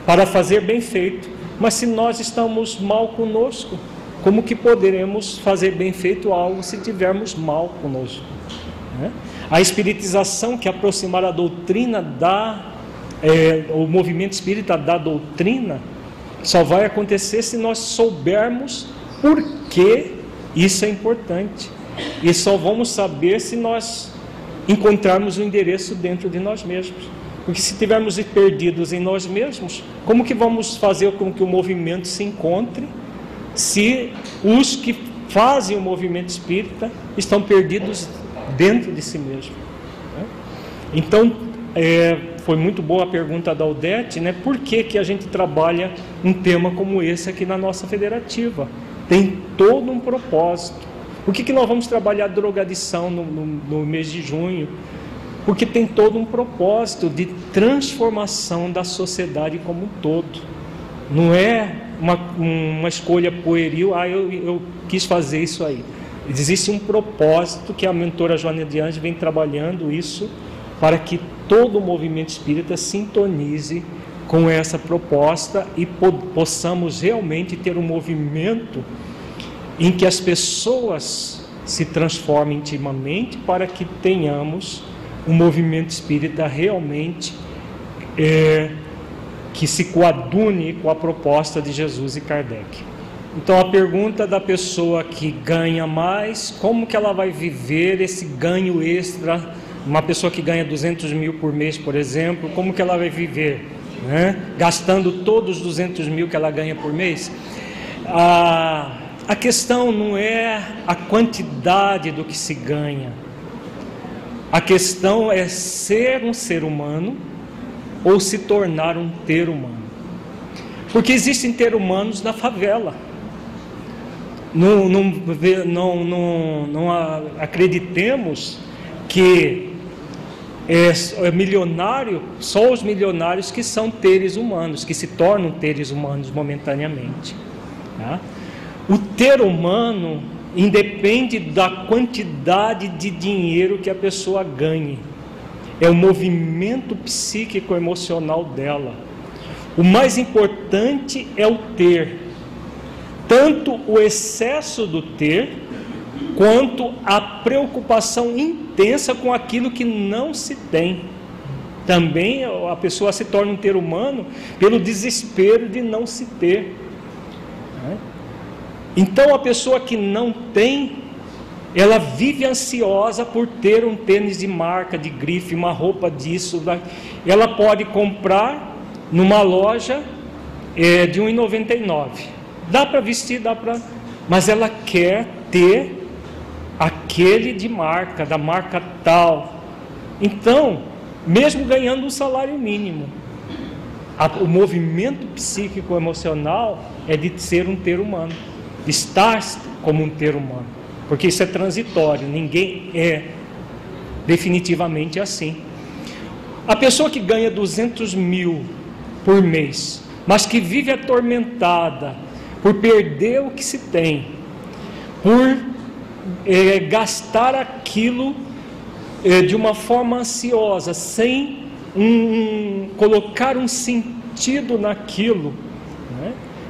para fazer bem feito, mas se nós estamos mal conosco, como que poderemos fazer bem feito algo se tivermos mal conosco? Né? A espiritização que aproximar a doutrina da é, o movimento espírita da doutrina só vai acontecer se nós soubermos por que isso é importante. E só vamos saber se nós encontrarmos o endereço dentro de nós mesmos. Porque se estivermos perdidos em nós mesmos, como que vamos fazer com que o movimento se encontre se os que fazem o movimento espírita estão perdidos dentro de si mesmo? Né? Então, é, foi muito boa a pergunta da Aldete, né? Por que, que a gente trabalha um tema como esse aqui na nossa federativa? Tem todo um propósito. Por que, que nós vamos trabalhar drogadição no, no, no mês de junho? Porque tem todo um propósito de transformação da sociedade como um todo. Não é uma, uma escolha pueril, ah, eu, eu quis fazer isso aí. Existe um propósito que a mentora Joana de Anjos vem trabalhando isso para que todo o movimento espírita sintonize com essa proposta e po possamos realmente ter um movimento em que as pessoas se transformem intimamente para que tenhamos um movimento espírita realmente é, que se coadune com a proposta de Jesus e Kardec. Então a pergunta da pessoa que ganha mais, como que ela vai viver esse ganho extra? Uma pessoa que ganha 200 mil por mês, por exemplo, como que ela vai viver? Né? Gastando todos os 200 mil que ela ganha por mês? Ah, a questão não é a quantidade do que se ganha. A questão é ser um ser humano ou se tornar um ter humano. Porque existem ter humanos na favela. Não, não, não, não, não acreditemos que é, é milionário, só os milionários que são teres humanos, que se tornam teres humanos momentaneamente. Tá? O ter humano independe da quantidade de dinheiro que a pessoa ganhe, é o movimento psíquico emocional dela. O mais importante é o ter, tanto o excesso do ter, quanto a preocupação intensa com aquilo que não se tem. Também a pessoa se torna um ter humano pelo desespero de não se ter. Então a pessoa que não tem, ela vive ansiosa por ter um tênis de marca, de grife, uma roupa disso. Ela pode comprar numa loja é, de 1,99. Dá para vestir, dá para. Mas ela quer ter aquele de marca, da marca tal. Então, mesmo ganhando um salário mínimo, A, o movimento psíquico emocional é de ser um ter humano, estar como um ter humano, porque isso é transitório, ninguém é definitivamente assim. A pessoa que ganha 200 mil por mês, mas que vive atormentada por perder o que se tem, por é, gastar aquilo é, de uma forma ansiosa, sem um, colocar um sentido naquilo?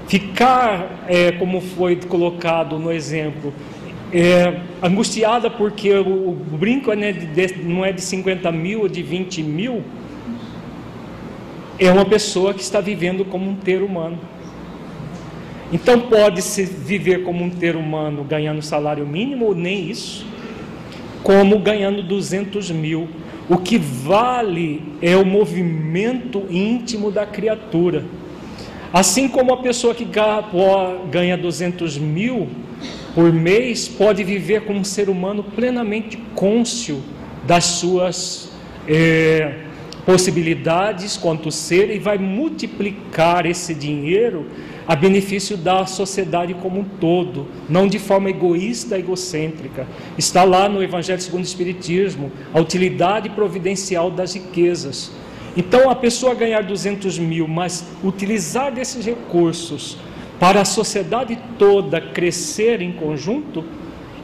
Ficar, é, como foi colocado no exemplo, é, angustiada porque o, o brinco é, de, não é de 50 mil ou de 20 mil, é uma pessoa que está vivendo como um ter humano. Então pode-se viver como um ter humano ganhando salário mínimo ou nem isso, como ganhando 200 mil. O que vale é o movimento íntimo da criatura. Assim como a pessoa que ganha 200 mil por mês pode viver como um ser humano plenamente cônscio das suas é, possibilidades quanto ser e vai multiplicar esse dinheiro a benefício da sociedade como um todo, não de forma egoísta, egocêntrica. Está lá no Evangelho segundo o Espiritismo, a utilidade providencial das riquezas. Então, a pessoa ganhar 200 mil, mas utilizar desses recursos para a sociedade toda crescer em conjunto,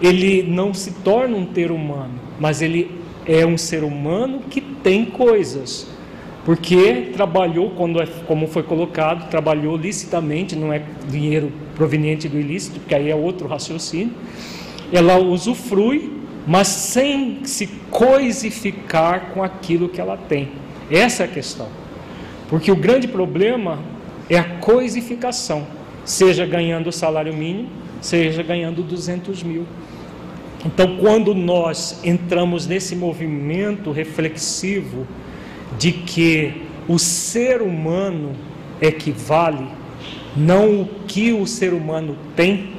ele não se torna um ter humano, mas ele é um ser humano que tem coisas porque trabalhou, quando é, como foi colocado, trabalhou licitamente, não é dinheiro proveniente do ilícito, porque aí é outro raciocínio. Ela usufrui, mas sem se coisificar com aquilo que ela tem. Essa é a questão. Porque o grande problema é a coisificação, seja ganhando o salário mínimo, seja ganhando 200 mil. Então, quando nós entramos nesse movimento reflexivo, de que o ser humano é que vale, não o que o ser humano tem,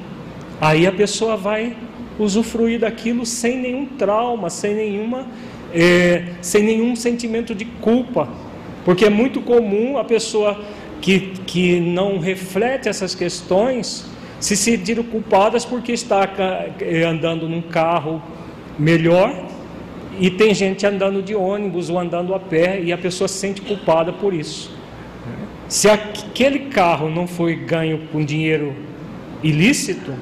aí a pessoa vai usufruir daquilo sem nenhum trauma, sem nenhuma, é, sem nenhum sentimento de culpa, porque é muito comum a pessoa que, que não reflete essas questões se sentir culpadas porque está é, andando num carro melhor e tem gente andando de ônibus ou andando a pé e a pessoa se sente culpada por isso. Se aquele carro não foi ganho com dinheiro ilícito,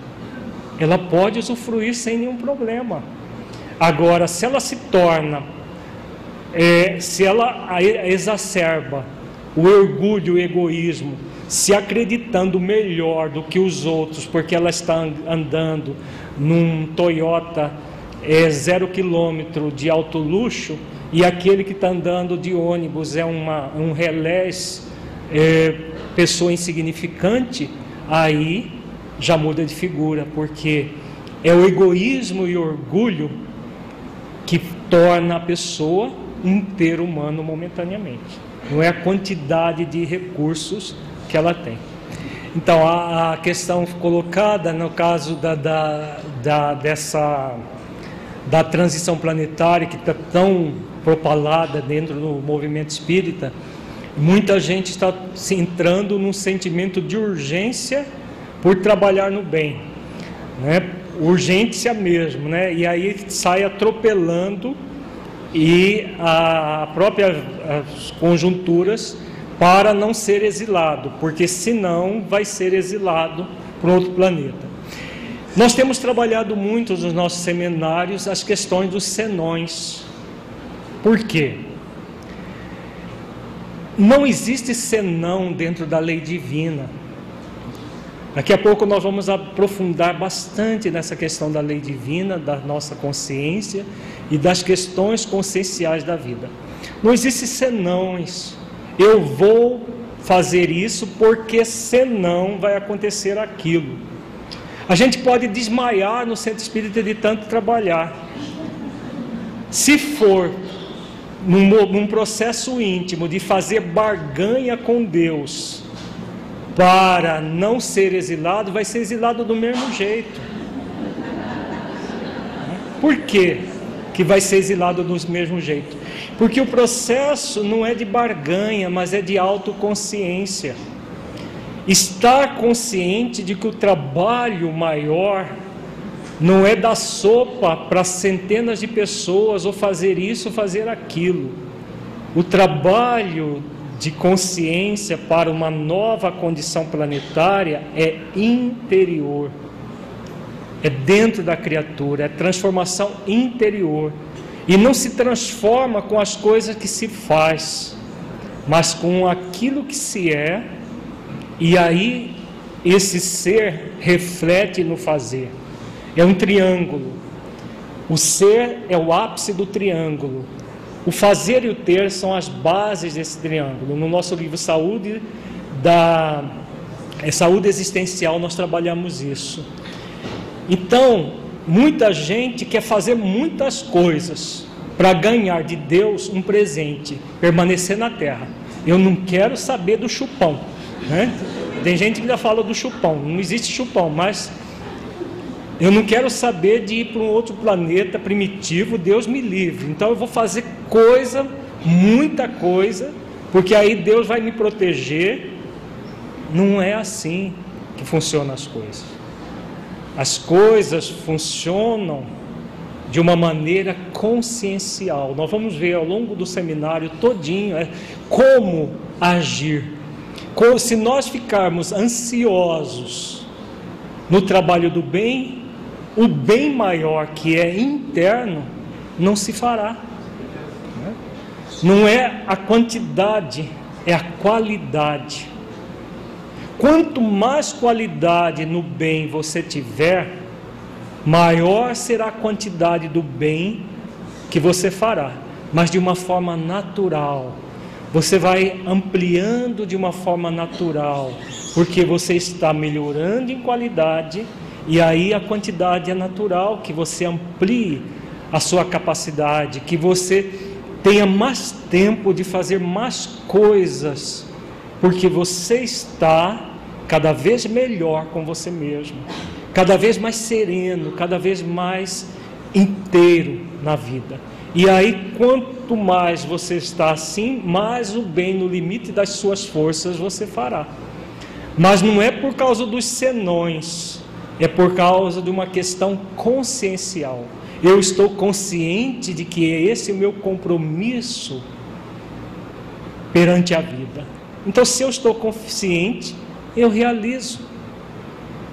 ela pode usufruir sem nenhum problema. Agora, se ela se torna, é, se ela exacerba o orgulho, o egoísmo, se acreditando melhor do que os outros, porque ela está andando num Toyota é zero quilômetro de alto luxo e aquele que está andando de ônibus é uma, um relés, é, pessoa insignificante, aí já muda de figura, porque é o egoísmo e o orgulho que torna a pessoa um ter humano momentaneamente. Não é a quantidade de recursos que ela tem. Então, a, a questão colocada no caso da, da, da dessa da transição planetária que está tão propalada dentro do movimento espírita, muita gente está se entrando num sentimento de urgência por trabalhar no bem, né? Urgência mesmo, né? e aí sai atropelando e a própria as conjunturas para não ser exilado, porque senão vai ser exilado para outro planeta. Nós temos trabalhado muito nos nossos seminários as questões dos senões. Por quê? Não existe senão dentro da lei divina. Daqui a pouco nós vamos aprofundar bastante nessa questão da lei divina, da nossa consciência e das questões conscienciais da vida. Não existe senões. Eu vou fazer isso porque senão vai acontecer aquilo. A gente pode desmaiar no centro espírita de tanto trabalhar. Se for num, num processo íntimo de fazer barganha com Deus para não ser exilado, vai ser exilado do mesmo jeito. Por quê? que vai ser exilado do mesmo jeito. Porque o processo não é de barganha, mas é de autoconsciência. Estar consciente de que o trabalho maior não é dar sopa para centenas de pessoas ou fazer isso, ou fazer aquilo. O trabalho de consciência para uma nova condição planetária é interior. É dentro da criatura, é transformação interior. E não se transforma com as coisas que se faz, mas com aquilo que se é, e aí esse ser reflete no fazer. É um triângulo. O ser é o ápice do triângulo. O fazer e o ter são as bases desse triângulo. No nosso livro Saúde da é, Saúde Existencial nós trabalhamos isso. Então, muita gente quer fazer muitas coisas para ganhar de Deus um presente, permanecer na terra. Eu não quero saber do chupão. Né? Tem gente que ainda fala do chupão. Não existe chupão, mas eu não quero saber de ir para um outro planeta primitivo, Deus me livre. Então eu vou fazer coisa, muita coisa, porque aí Deus vai me proteger. Não é assim que funcionam as coisas. As coisas funcionam de uma maneira consciencial. Nós vamos ver ao longo do seminário todinho é, como agir. Se nós ficarmos ansiosos no trabalho do bem, o bem maior que é interno não se fará. Não é a quantidade, é a qualidade. Quanto mais qualidade no bem você tiver, maior será a quantidade do bem que você fará, mas de uma forma natural. Você vai ampliando de uma forma natural, porque você está melhorando em qualidade e aí a quantidade é natural, que você amplie a sua capacidade, que você tenha mais tempo de fazer mais coisas, porque você está cada vez melhor com você mesmo, cada vez mais sereno, cada vez mais inteiro na vida. E aí, quanto mais você está assim, mais o bem no limite das suas forças você fará. Mas não é por causa dos senões, é por causa de uma questão consciencial. Eu estou consciente de que é esse o meu compromisso perante a vida. Então, se eu estou consciente, eu realizo.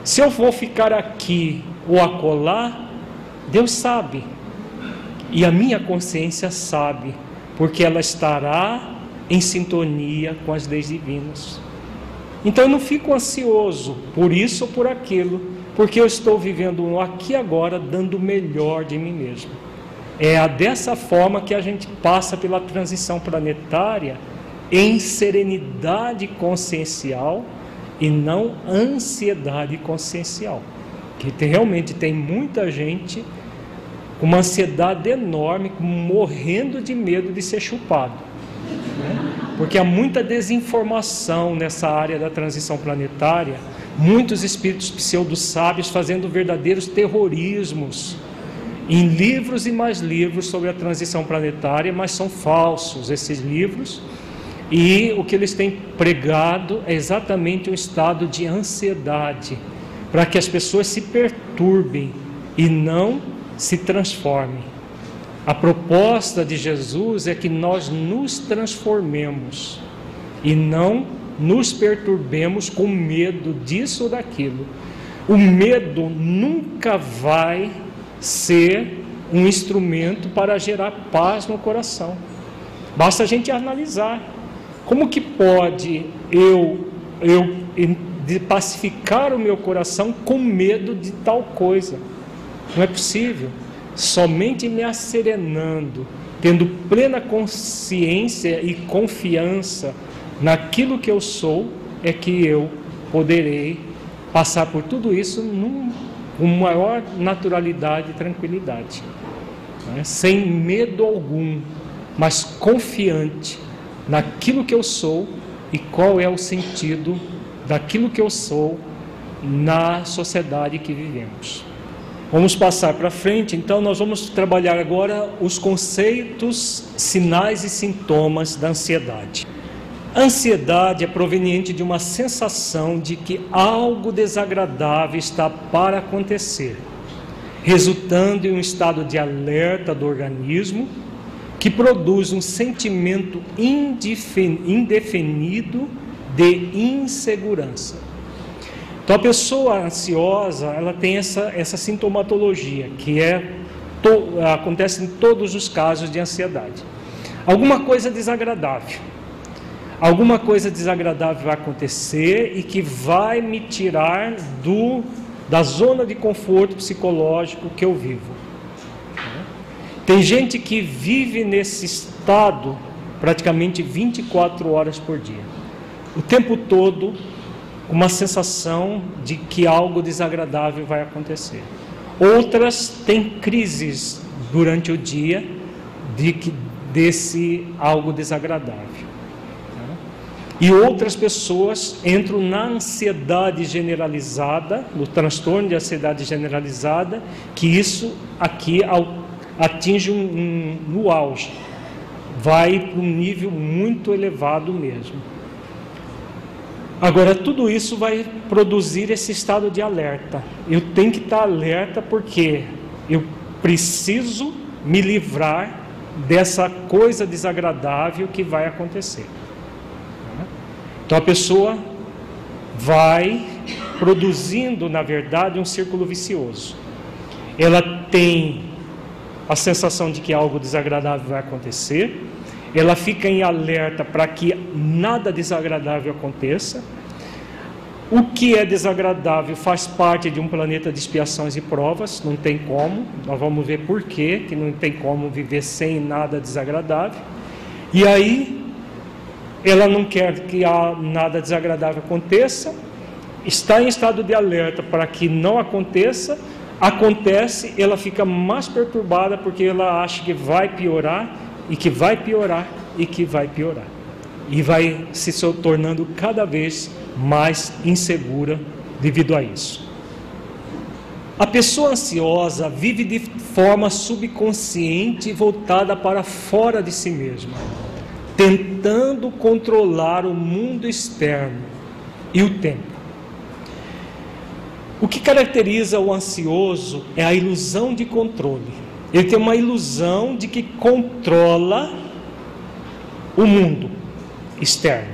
Se eu vou ficar aqui ou acolá, Deus sabe. E a minha consciência sabe, porque ela estará em sintonia com as leis divinas. Então eu não fico ansioso por isso ou por aquilo porque eu estou vivendo um aqui agora, dando o melhor de mim mesmo. É dessa forma que a gente passa pela transição planetária em serenidade consciencial e não ansiedade consciencial. Que tem, realmente tem muita gente com uma ansiedade enorme, morrendo de medo de ser chupado. Né? Porque há muita desinformação nessa área da transição planetária muitos espíritos pseudo-sábios fazendo verdadeiros terrorismos em livros e mais livros sobre a transição planetária, mas são falsos esses livros. E o que eles têm pregado é exatamente um estado de ansiedade, para que as pessoas se perturbem e não se transformem. A proposta de Jesus é que nós nos transformemos e não nos perturbemos com medo disso ou daquilo. O medo nunca vai ser um instrumento para gerar paz no coração. Basta a gente analisar. Como que pode eu, eu pacificar o meu coração com medo de tal coisa? Não é possível. Somente me asserenando, tendo plena consciência e confiança naquilo que eu sou, é que eu poderei passar por tudo isso num, com maior naturalidade e tranquilidade, né? sem medo algum, mas confiante naquilo que eu sou e qual é o sentido daquilo que eu sou na sociedade que vivemos. Vamos passar para frente, então nós vamos trabalhar agora os conceitos, sinais e sintomas da ansiedade. Ansiedade é proveniente de uma sensação de que algo desagradável está para acontecer, resultando em um estado de alerta do organismo que produz um sentimento indefinido de insegurança. Então a pessoa ansiosa, ela tem essa, essa sintomatologia, que é to, acontece em todos os casos de ansiedade. Alguma coisa desagradável. Alguma coisa desagradável vai acontecer e que vai me tirar do da zona de conforto psicológico que eu vivo. Tem gente que vive nesse estado praticamente 24 horas por dia. O tempo todo uma sensação de que algo desagradável vai acontecer. Outras têm crises durante o dia de que desse algo desagradável. E outras pessoas entram na ansiedade generalizada, no transtorno de ansiedade generalizada, que isso aqui atinge um, um, no auge, vai para um nível muito elevado mesmo. Agora, tudo isso vai produzir esse estado de alerta. Eu tenho que estar alerta porque eu preciso me livrar dessa coisa desagradável que vai acontecer. Então a pessoa vai produzindo, na verdade, um círculo vicioso. Ela tem a sensação de que algo desagradável vai acontecer, ela fica em alerta para que nada desagradável aconteça. O que é desagradável faz parte de um planeta de expiações e provas, não tem como. Nós vamos ver por quê, que não tem como viver sem nada desagradável. E aí, ela não quer que nada desagradável aconteça, está em estado de alerta para que não aconteça, acontece, ela fica mais perturbada porque ela acha que vai piorar e que vai piorar e que vai piorar. E vai se tornando cada vez mais insegura devido a isso. A pessoa ansiosa vive de forma subconsciente voltada para fora de si mesma, tentando controlar o mundo externo e o tempo. O que caracteriza o ansioso é a ilusão de controle ele tem uma ilusão de que controla o mundo externo.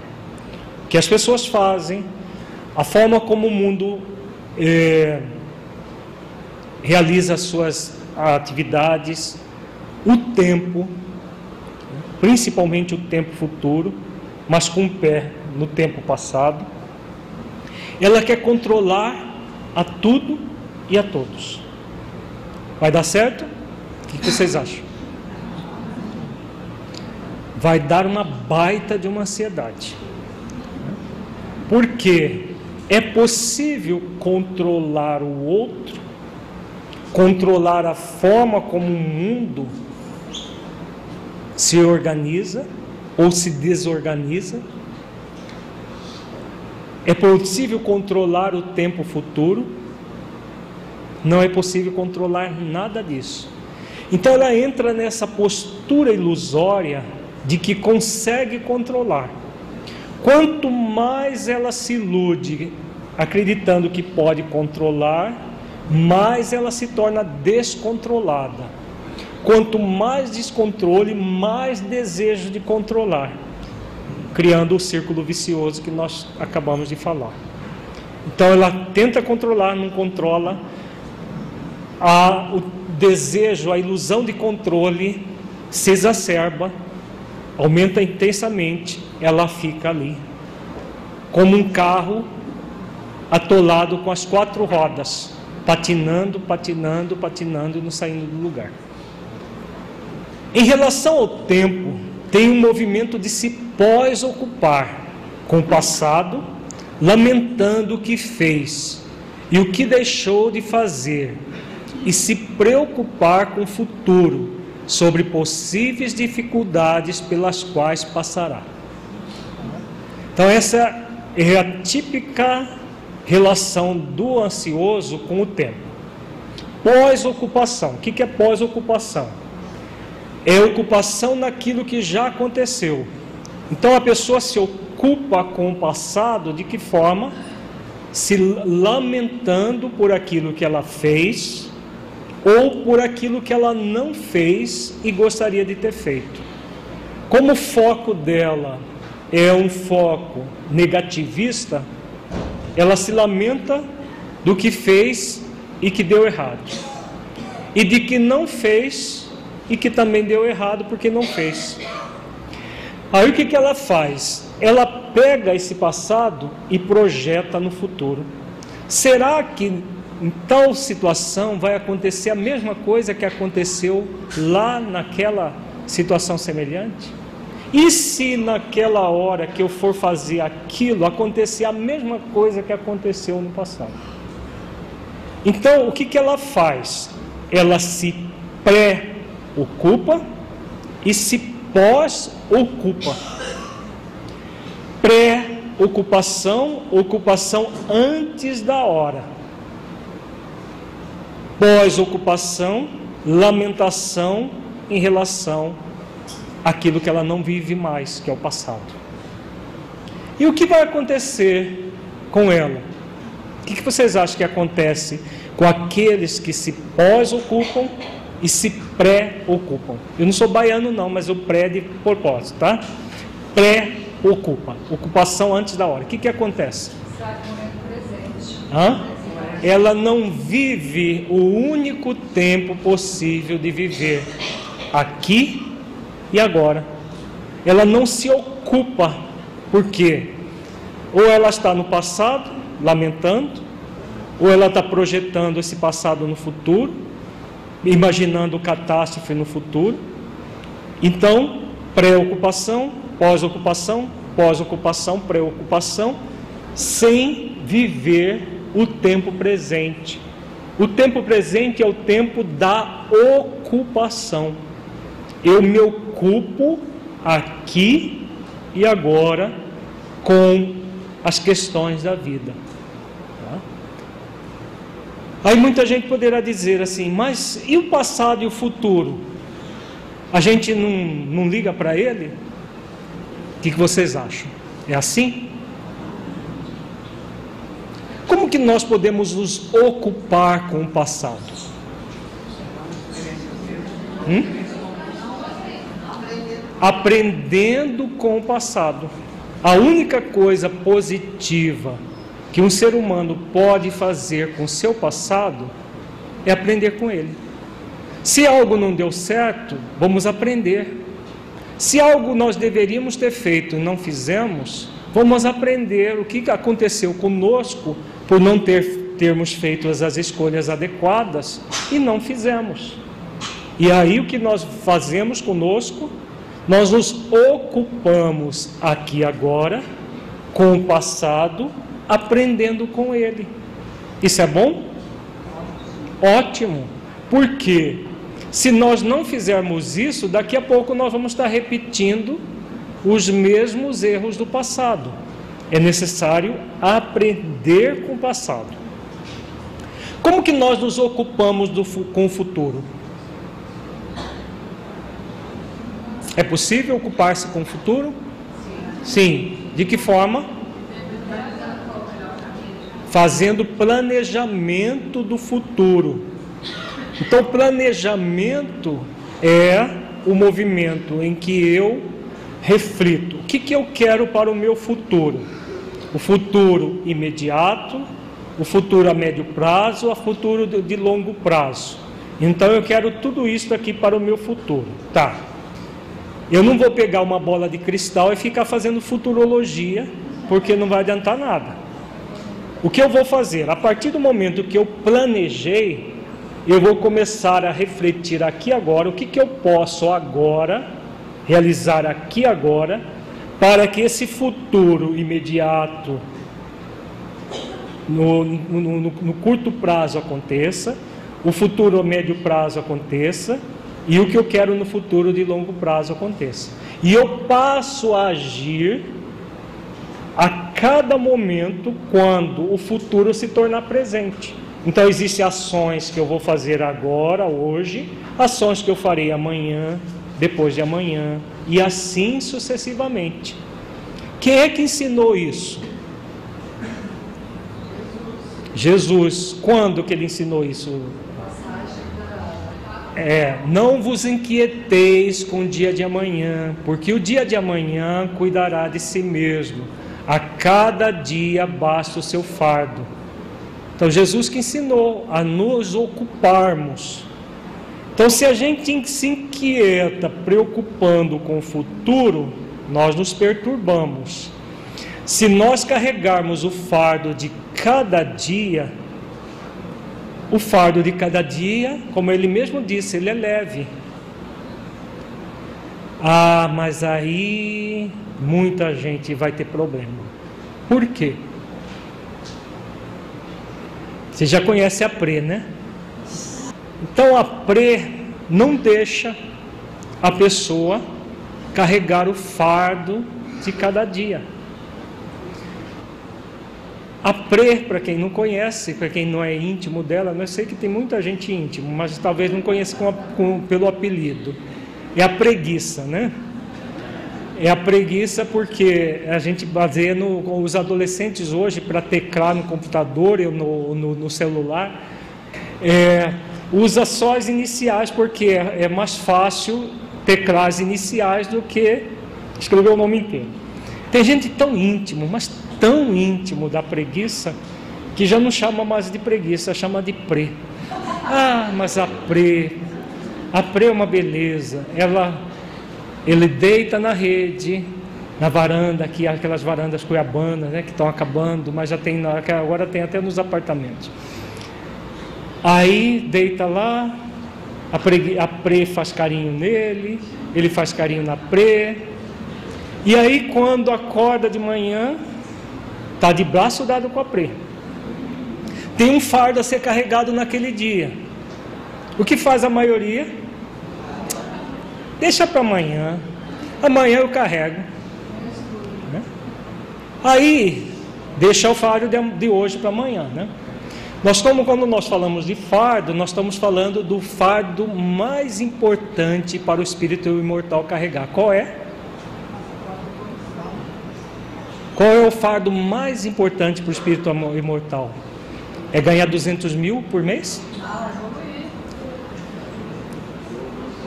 O que as pessoas fazem, a forma como o mundo é, realiza as suas atividades, o tempo, principalmente o tempo futuro, mas com o pé no tempo passado. Ela quer controlar a tudo e a todos. Vai dar certo? O que vocês acham? Vai dar uma baita de uma ansiedade. Porque é possível controlar o outro, controlar a forma como o mundo se organiza ou se desorganiza. É possível controlar o tempo futuro. Não é possível controlar nada disso. Então ela entra nessa postura ilusória de que consegue controlar. Quanto mais ela se ilude acreditando que pode controlar, mais ela se torna descontrolada. Quanto mais descontrole, mais desejo de controlar, criando o círculo vicioso que nós acabamos de falar. Então ela tenta controlar, não controla. A, o desejo, a ilusão de controle se exacerba, aumenta intensamente, ela fica ali, como um carro atolado com as quatro rodas, patinando, patinando, patinando e não saindo do lugar. Em relação ao tempo, tem um movimento de se pós-ocupar com o passado, lamentando o que fez e o que deixou de fazer, e se preocupar com o futuro, sobre possíveis dificuldades pelas quais passará. Então, essa é a típica relação do ansioso com o tempo. pós-ocupação. O que é pós-ocupação? É ocupação naquilo que já aconteceu. Então a pessoa se ocupa com o passado de que forma? Se lamentando por aquilo que ela fez ou por aquilo que ela não fez e gostaria de ter feito. Como o foco dela é um foco negativista, ela se lamenta do que fez e que deu errado, e de que não fez e que também deu errado porque não fez. Aí o que, que ela faz? Ela pega esse passado e projeta no futuro. Será que em tal situação vai acontecer a mesma coisa que aconteceu lá naquela situação semelhante? E se naquela hora que eu for fazer aquilo acontecer a mesma coisa que aconteceu no passado? Então, o que, que ela faz? Ela se pré-ocupa e se pós-ocupa. Pré-ocupação, ocupação antes da hora. Pós-ocupação, lamentação em relação àquilo que ela não vive mais, que é o passado. E o que vai acontecer com ela? O que, vocês acham que acontece com aqueles que se pós-ocupam e se pré-ocupam? Eu não sou baiano, não, mas o pré de propósito, tá? Pré-ocupa, ocupação antes da hora. O que, que acontece? Hã? Ela não vive o único tempo possível de viver aqui e agora. Ela não se ocupa, porque ou ela está no passado lamentando, ou ela está projetando esse passado no futuro, imaginando catástrofe no futuro. Então, preocupação, pós-ocupação, pós-ocupação, preocupação, sem viver o tempo presente. O tempo presente é o tempo da ocupação. Eu me ocupo aqui e agora com as questões da vida. Aí muita gente poderá dizer assim, mas e o passado e o futuro? A gente não, não liga para ele? O que, que vocês acham? É assim? Como que nós podemos nos ocupar com o passado? Hum? Aprendendo com o passado. A única coisa positiva que um ser humano pode fazer com seu passado é aprender com ele. Se algo não deu certo, vamos aprender. Se algo nós deveríamos ter feito e não fizemos, vamos aprender o que aconteceu conosco por não ter, termos feito as escolhas adequadas e não fizemos. E aí o que nós fazemos conosco? Nós nos ocupamos aqui agora com o passado aprendendo com ele. Isso é bom? Ótimo. Porque se nós não fizermos isso, daqui a pouco nós vamos estar repetindo os mesmos erros do passado. É necessário aprender com o passado. Como que nós nos ocupamos do, com o futuro? É possível ocupar-se com o futuro? Sim. De que forma? Fazendo planejamento do futuro. Então, planejamento é o movimento em que eu reflito o que, que eu quero para o meu futuro. O futuro imediato, o futuro a médio prazo, o futuro de longo prazo. Então eu quero tudo isso aqui para o meu futuro. Tá. Eu não vou pegar uma bola de cristal e ficar fazendo futurologia, porque não vai adiantar nada. O que eu vou fazer? A partir do momento que eu planejei, eu vou começar a refletir aqui agora o que, que eu posso agora realizar aqui agora para que esse futuro imediato no, no, no, no curto prazo aconteça, o futuro médio prazo aconteça e o que eu quero no futuro de longo prazo aconteça. E eu passo a agir a cada momento quando o futuro se tornar presente. Então existem ações que eu vou fazer agora, hoje, ações que eu farei amanhã, depois de amanhã, e assim sucessivamente. Quem é que ensinou isso? Jesus. Quando que ele ensinou isso? É, não vos inquieteis com o dia de amanhã, porque o dia de amanhã cuidará de si mesmo. A cada dia basta o seu fardo. Então, Jesus que ensinou a nos ocuparmos. Então, se a gente se inquieta preocupando com o futuro, nós nos perturbamos. Se nós carregarmos o fardo de cada dia, o fardo de cada dia, como ele mesmo disse, ele é leve. Ah, mas aí muita gente vai ter problema. Por quê? Você já conhece a PRE, né? Então a PRE não deixa a pessoa carregar o fardo de cada dia. A Pre, para quem não conhece, para quem não é íntimo dela, eu sei que tem muita gente íntimo, mas talvez não conheça com, com, pelo apelido. É a preguiça, né? É a preguiça porque a gente baseia no, os adolescentes hoje para teclar no computador ou no, no, no celular, é, usa só as iniciais porque é, é mais fácil teclar as iniciais do que escrever o nome inteiro. Tem gente tão íntimo, mas tão íntimo da preguiça que já não chama mais de preguiça, chama de pre. Ah, mas a pre, a pre é uma beleza. Ela, ele deita na rede, na varanda, aqui aquelas varandas cuiabanas, né, que estão acabando, mas já tem agora tem até nos apartamentos. Aí deita lá, a pre, a pre faz carinho nele, ele faz carinho na pre. E aí quando acorda de manhã, Está de braço dado com a Pre. Tem um fardo a ser carregado naquele dia. O que faz a maioria? Deixa para amanhã. Amanhã eu carrego. Né? Aí, deixa o fardo de, hoje para amanhã. Né? Nós, como quando nós falamos de fardo, nós estamos falando do fardo mais importante para o espírito imortal carregar. Qual é? Qual é o fardo mais importante para o espírito imortal? É ganhar 200 mil por mês?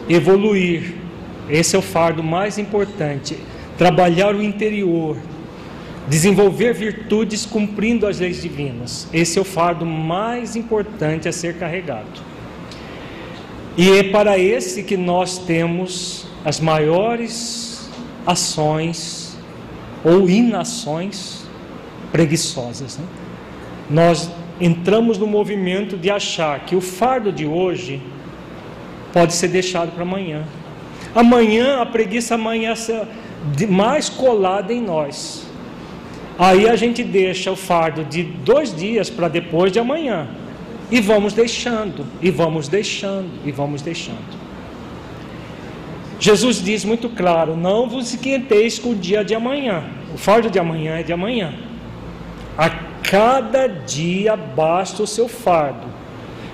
Evoluir. Esse é o fardo mais importante. Trabalhar o interior. Desenvolver virtudes cumprindo as leis divinas. Esse é o fardo mais importante a ser carregado. E é para esse que nós temos as maiores ações ou inações preguiçosas. Né? Nós entramos no movimento de achar que o fardo de hoje pode ser deixado para amanhã. Amanhã a preguiça amanhece mais colada em nós. Aí a gente deixa o fardo de dois dias para depois de amanhã. E vamos deixando, e vamos deixando, e vamos deixando. Jesus diz muito claro: não vos inquieteis com o dia de amanhã. O fardo de amanhã é de amanhã. A cada dia basta o seu fardo.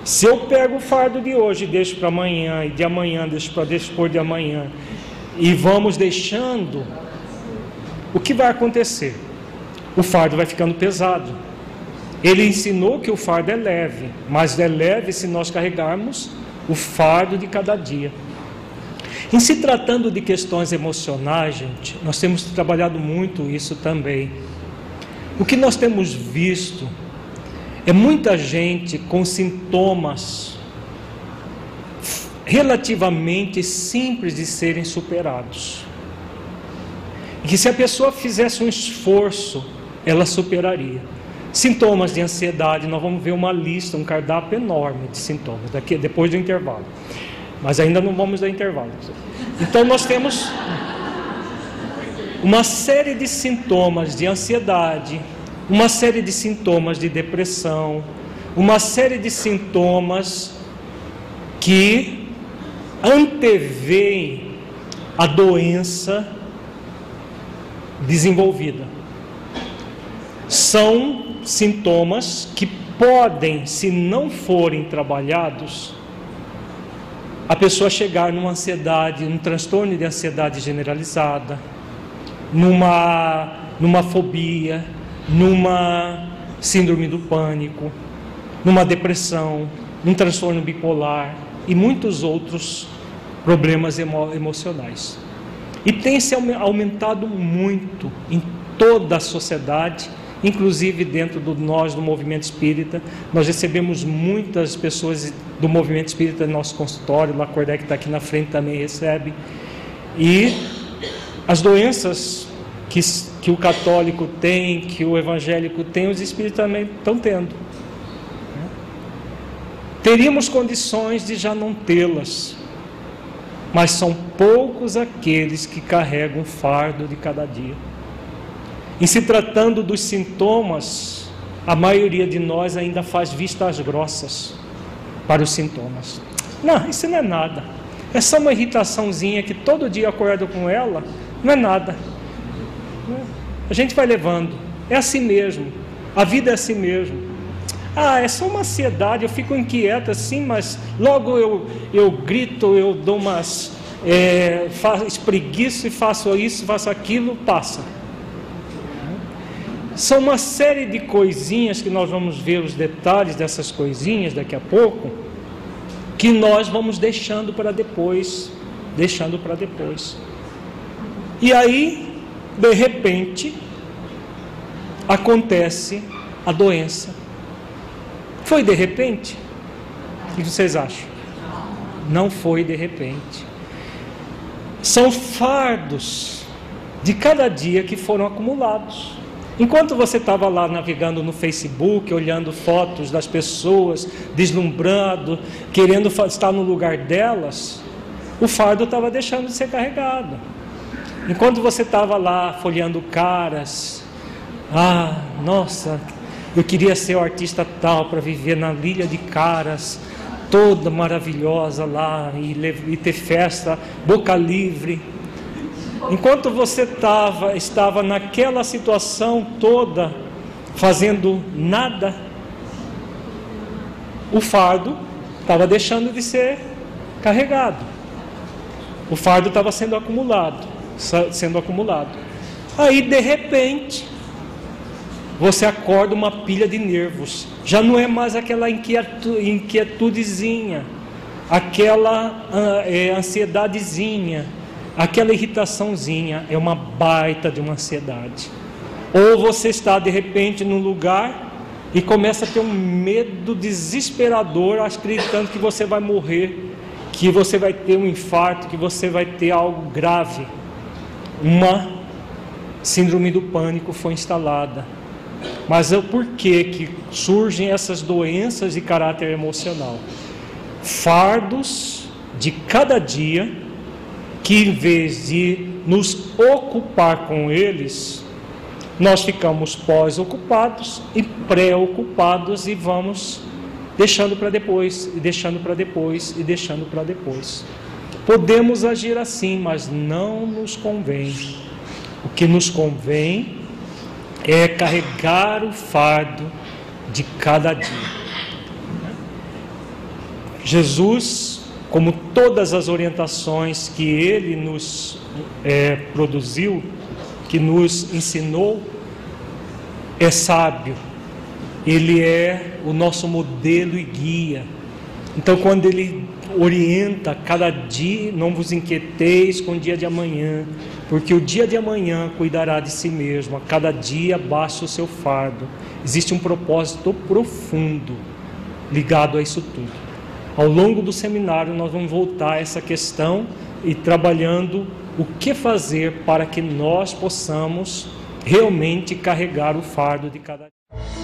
Se eu pego o fardo de hoje e deixo para amanhã, e de amanhã deixo para depois de amanhã, e vamos deixando, o que vai acontecer? O fardo vai ficando pesado. Ele ensinou que o fardo é leve, mas é leve se nós carregarmos o fardo de cada dia. Em se tratando de questões emocionais, gente, nós temos trabalhado muito isso também. O que nós temos visto é muita gente com sintomas relativamente simples de serem superados. E que se a pessoa fizesse um esforço, ela superaria. Sintomas de ansiedade, nós vamos ver uma lista, um cardápio enorme de sintomas daqui depois do intervalo. Mas ainda não vamos dar intervalo. Então nós temos uma série de sintomas de ansiedade, uma série de sintomas de depressão, uma série de sintomas que antevêm a doença desenvolvida. São sintomas que podem, se não forem trabalhados, a pessoa chegar numa ansiedade, num transtorno de ansiedade generalizada, numa, numa fobia, numa síndrome do pânico, numa depressão, num transtorno bipolar e muitos outros problemas emo emocionais. E tem se aumentado muito em toda a sociedade, inclusive dentro do nós do movimento espírita. Nós recebemos muitas pessoas do movimento espírita no nosso consultório, o Lacordé que está aqui na frente também recebe. E as doenças que, que o católico tem, que o evangélico tem, os espíritos também estão tendo. Teríamos condições de já não tê-las, mas são poucos aqueles que carregam o fardo de cada dia. Em se tratando dos sintomas, a maioria de nós ainda faz vistas grossas para os sintomas. Não, isso não é nada. É só uma irritaçãozinha que todo dia acordo com ela, não é nada. A gente vai levando. É assim mesmo. A vida é assim mesmo. Ah, é só uma ansiedade, eu fico inquieta assim, mas logo eu, eu grito, eu dou umas. É, faço, espreguiço e faço isso, faço aquilo, passa. São uma série de coisinhas que nós vamos ver os detalhes dessas coisinhas daqui a pouco, que nós vamos deixando para depois, deixando para depois. E aí, de repente, acontece a doença foi de repente? O que vocês acham? Não foi de repente. São fardos de cada dia que foram acumulados. Enquanto você estava lá navegando no Facebook, olhando fotos das pessoas, deslumbrando, querendo estar no lugar delas, o fardo estava deixando de ser carregado. Enquanto você estava lá folheando caras, ah, nossa, eu queria ser o artista tal para viver na Ilha de Caras, toda maravilhosa lá e, e ter festa, boca livre. Enquanto você tava, estava naquela situação toda, fazendo nada, o fardo estava deixando de ser carregado. O fardo estava sendo acumulado, sendo acumulado. Aí de repente, você acorda uma pilha de nervos. Já não é mais aquela inquietu inquietudezinha, aquela uh, é, ansiedadezinha, aquela irritaçãozinha. É uma baita de uma ansiedade. Ou você está de repente num lugar e começa a ter um medo desesperador, acreditando que você vai morrer, que você vai ter um infarto, que você vai ter algo grave. Uma síndrome do pânico foi instalada mas é o porquê que surgem essas doenças de caráter emocional. Fardos de cada dia que em vez de nos ocupar com eles, nós ficamos pós-ocupados e pré-ocupados e vamos deixando para depois, e deixando para depois, e deixando para depois. Podemos agir assim, mas não nos convém. O que nos convém é carregar o fardo de cada dia. Jesus, como todas as orientações que ele nos é, produziu, que nos ensinou, é sábio, ele é o nosso modelo e guia. Então, quando ele orienta cada dia, não vos inquieteis com o dia de amanhã, porque o dia de amanhã cuidará de si mesmo, a cada dia baixa o seu fardo. Existe um propósito profundo ligado a isso tudo. Ao longo do seminário, nós vamos voltar a essa questão e trabalhando o que fazer para que nós possamos realmente carregar o fardo de cada dia.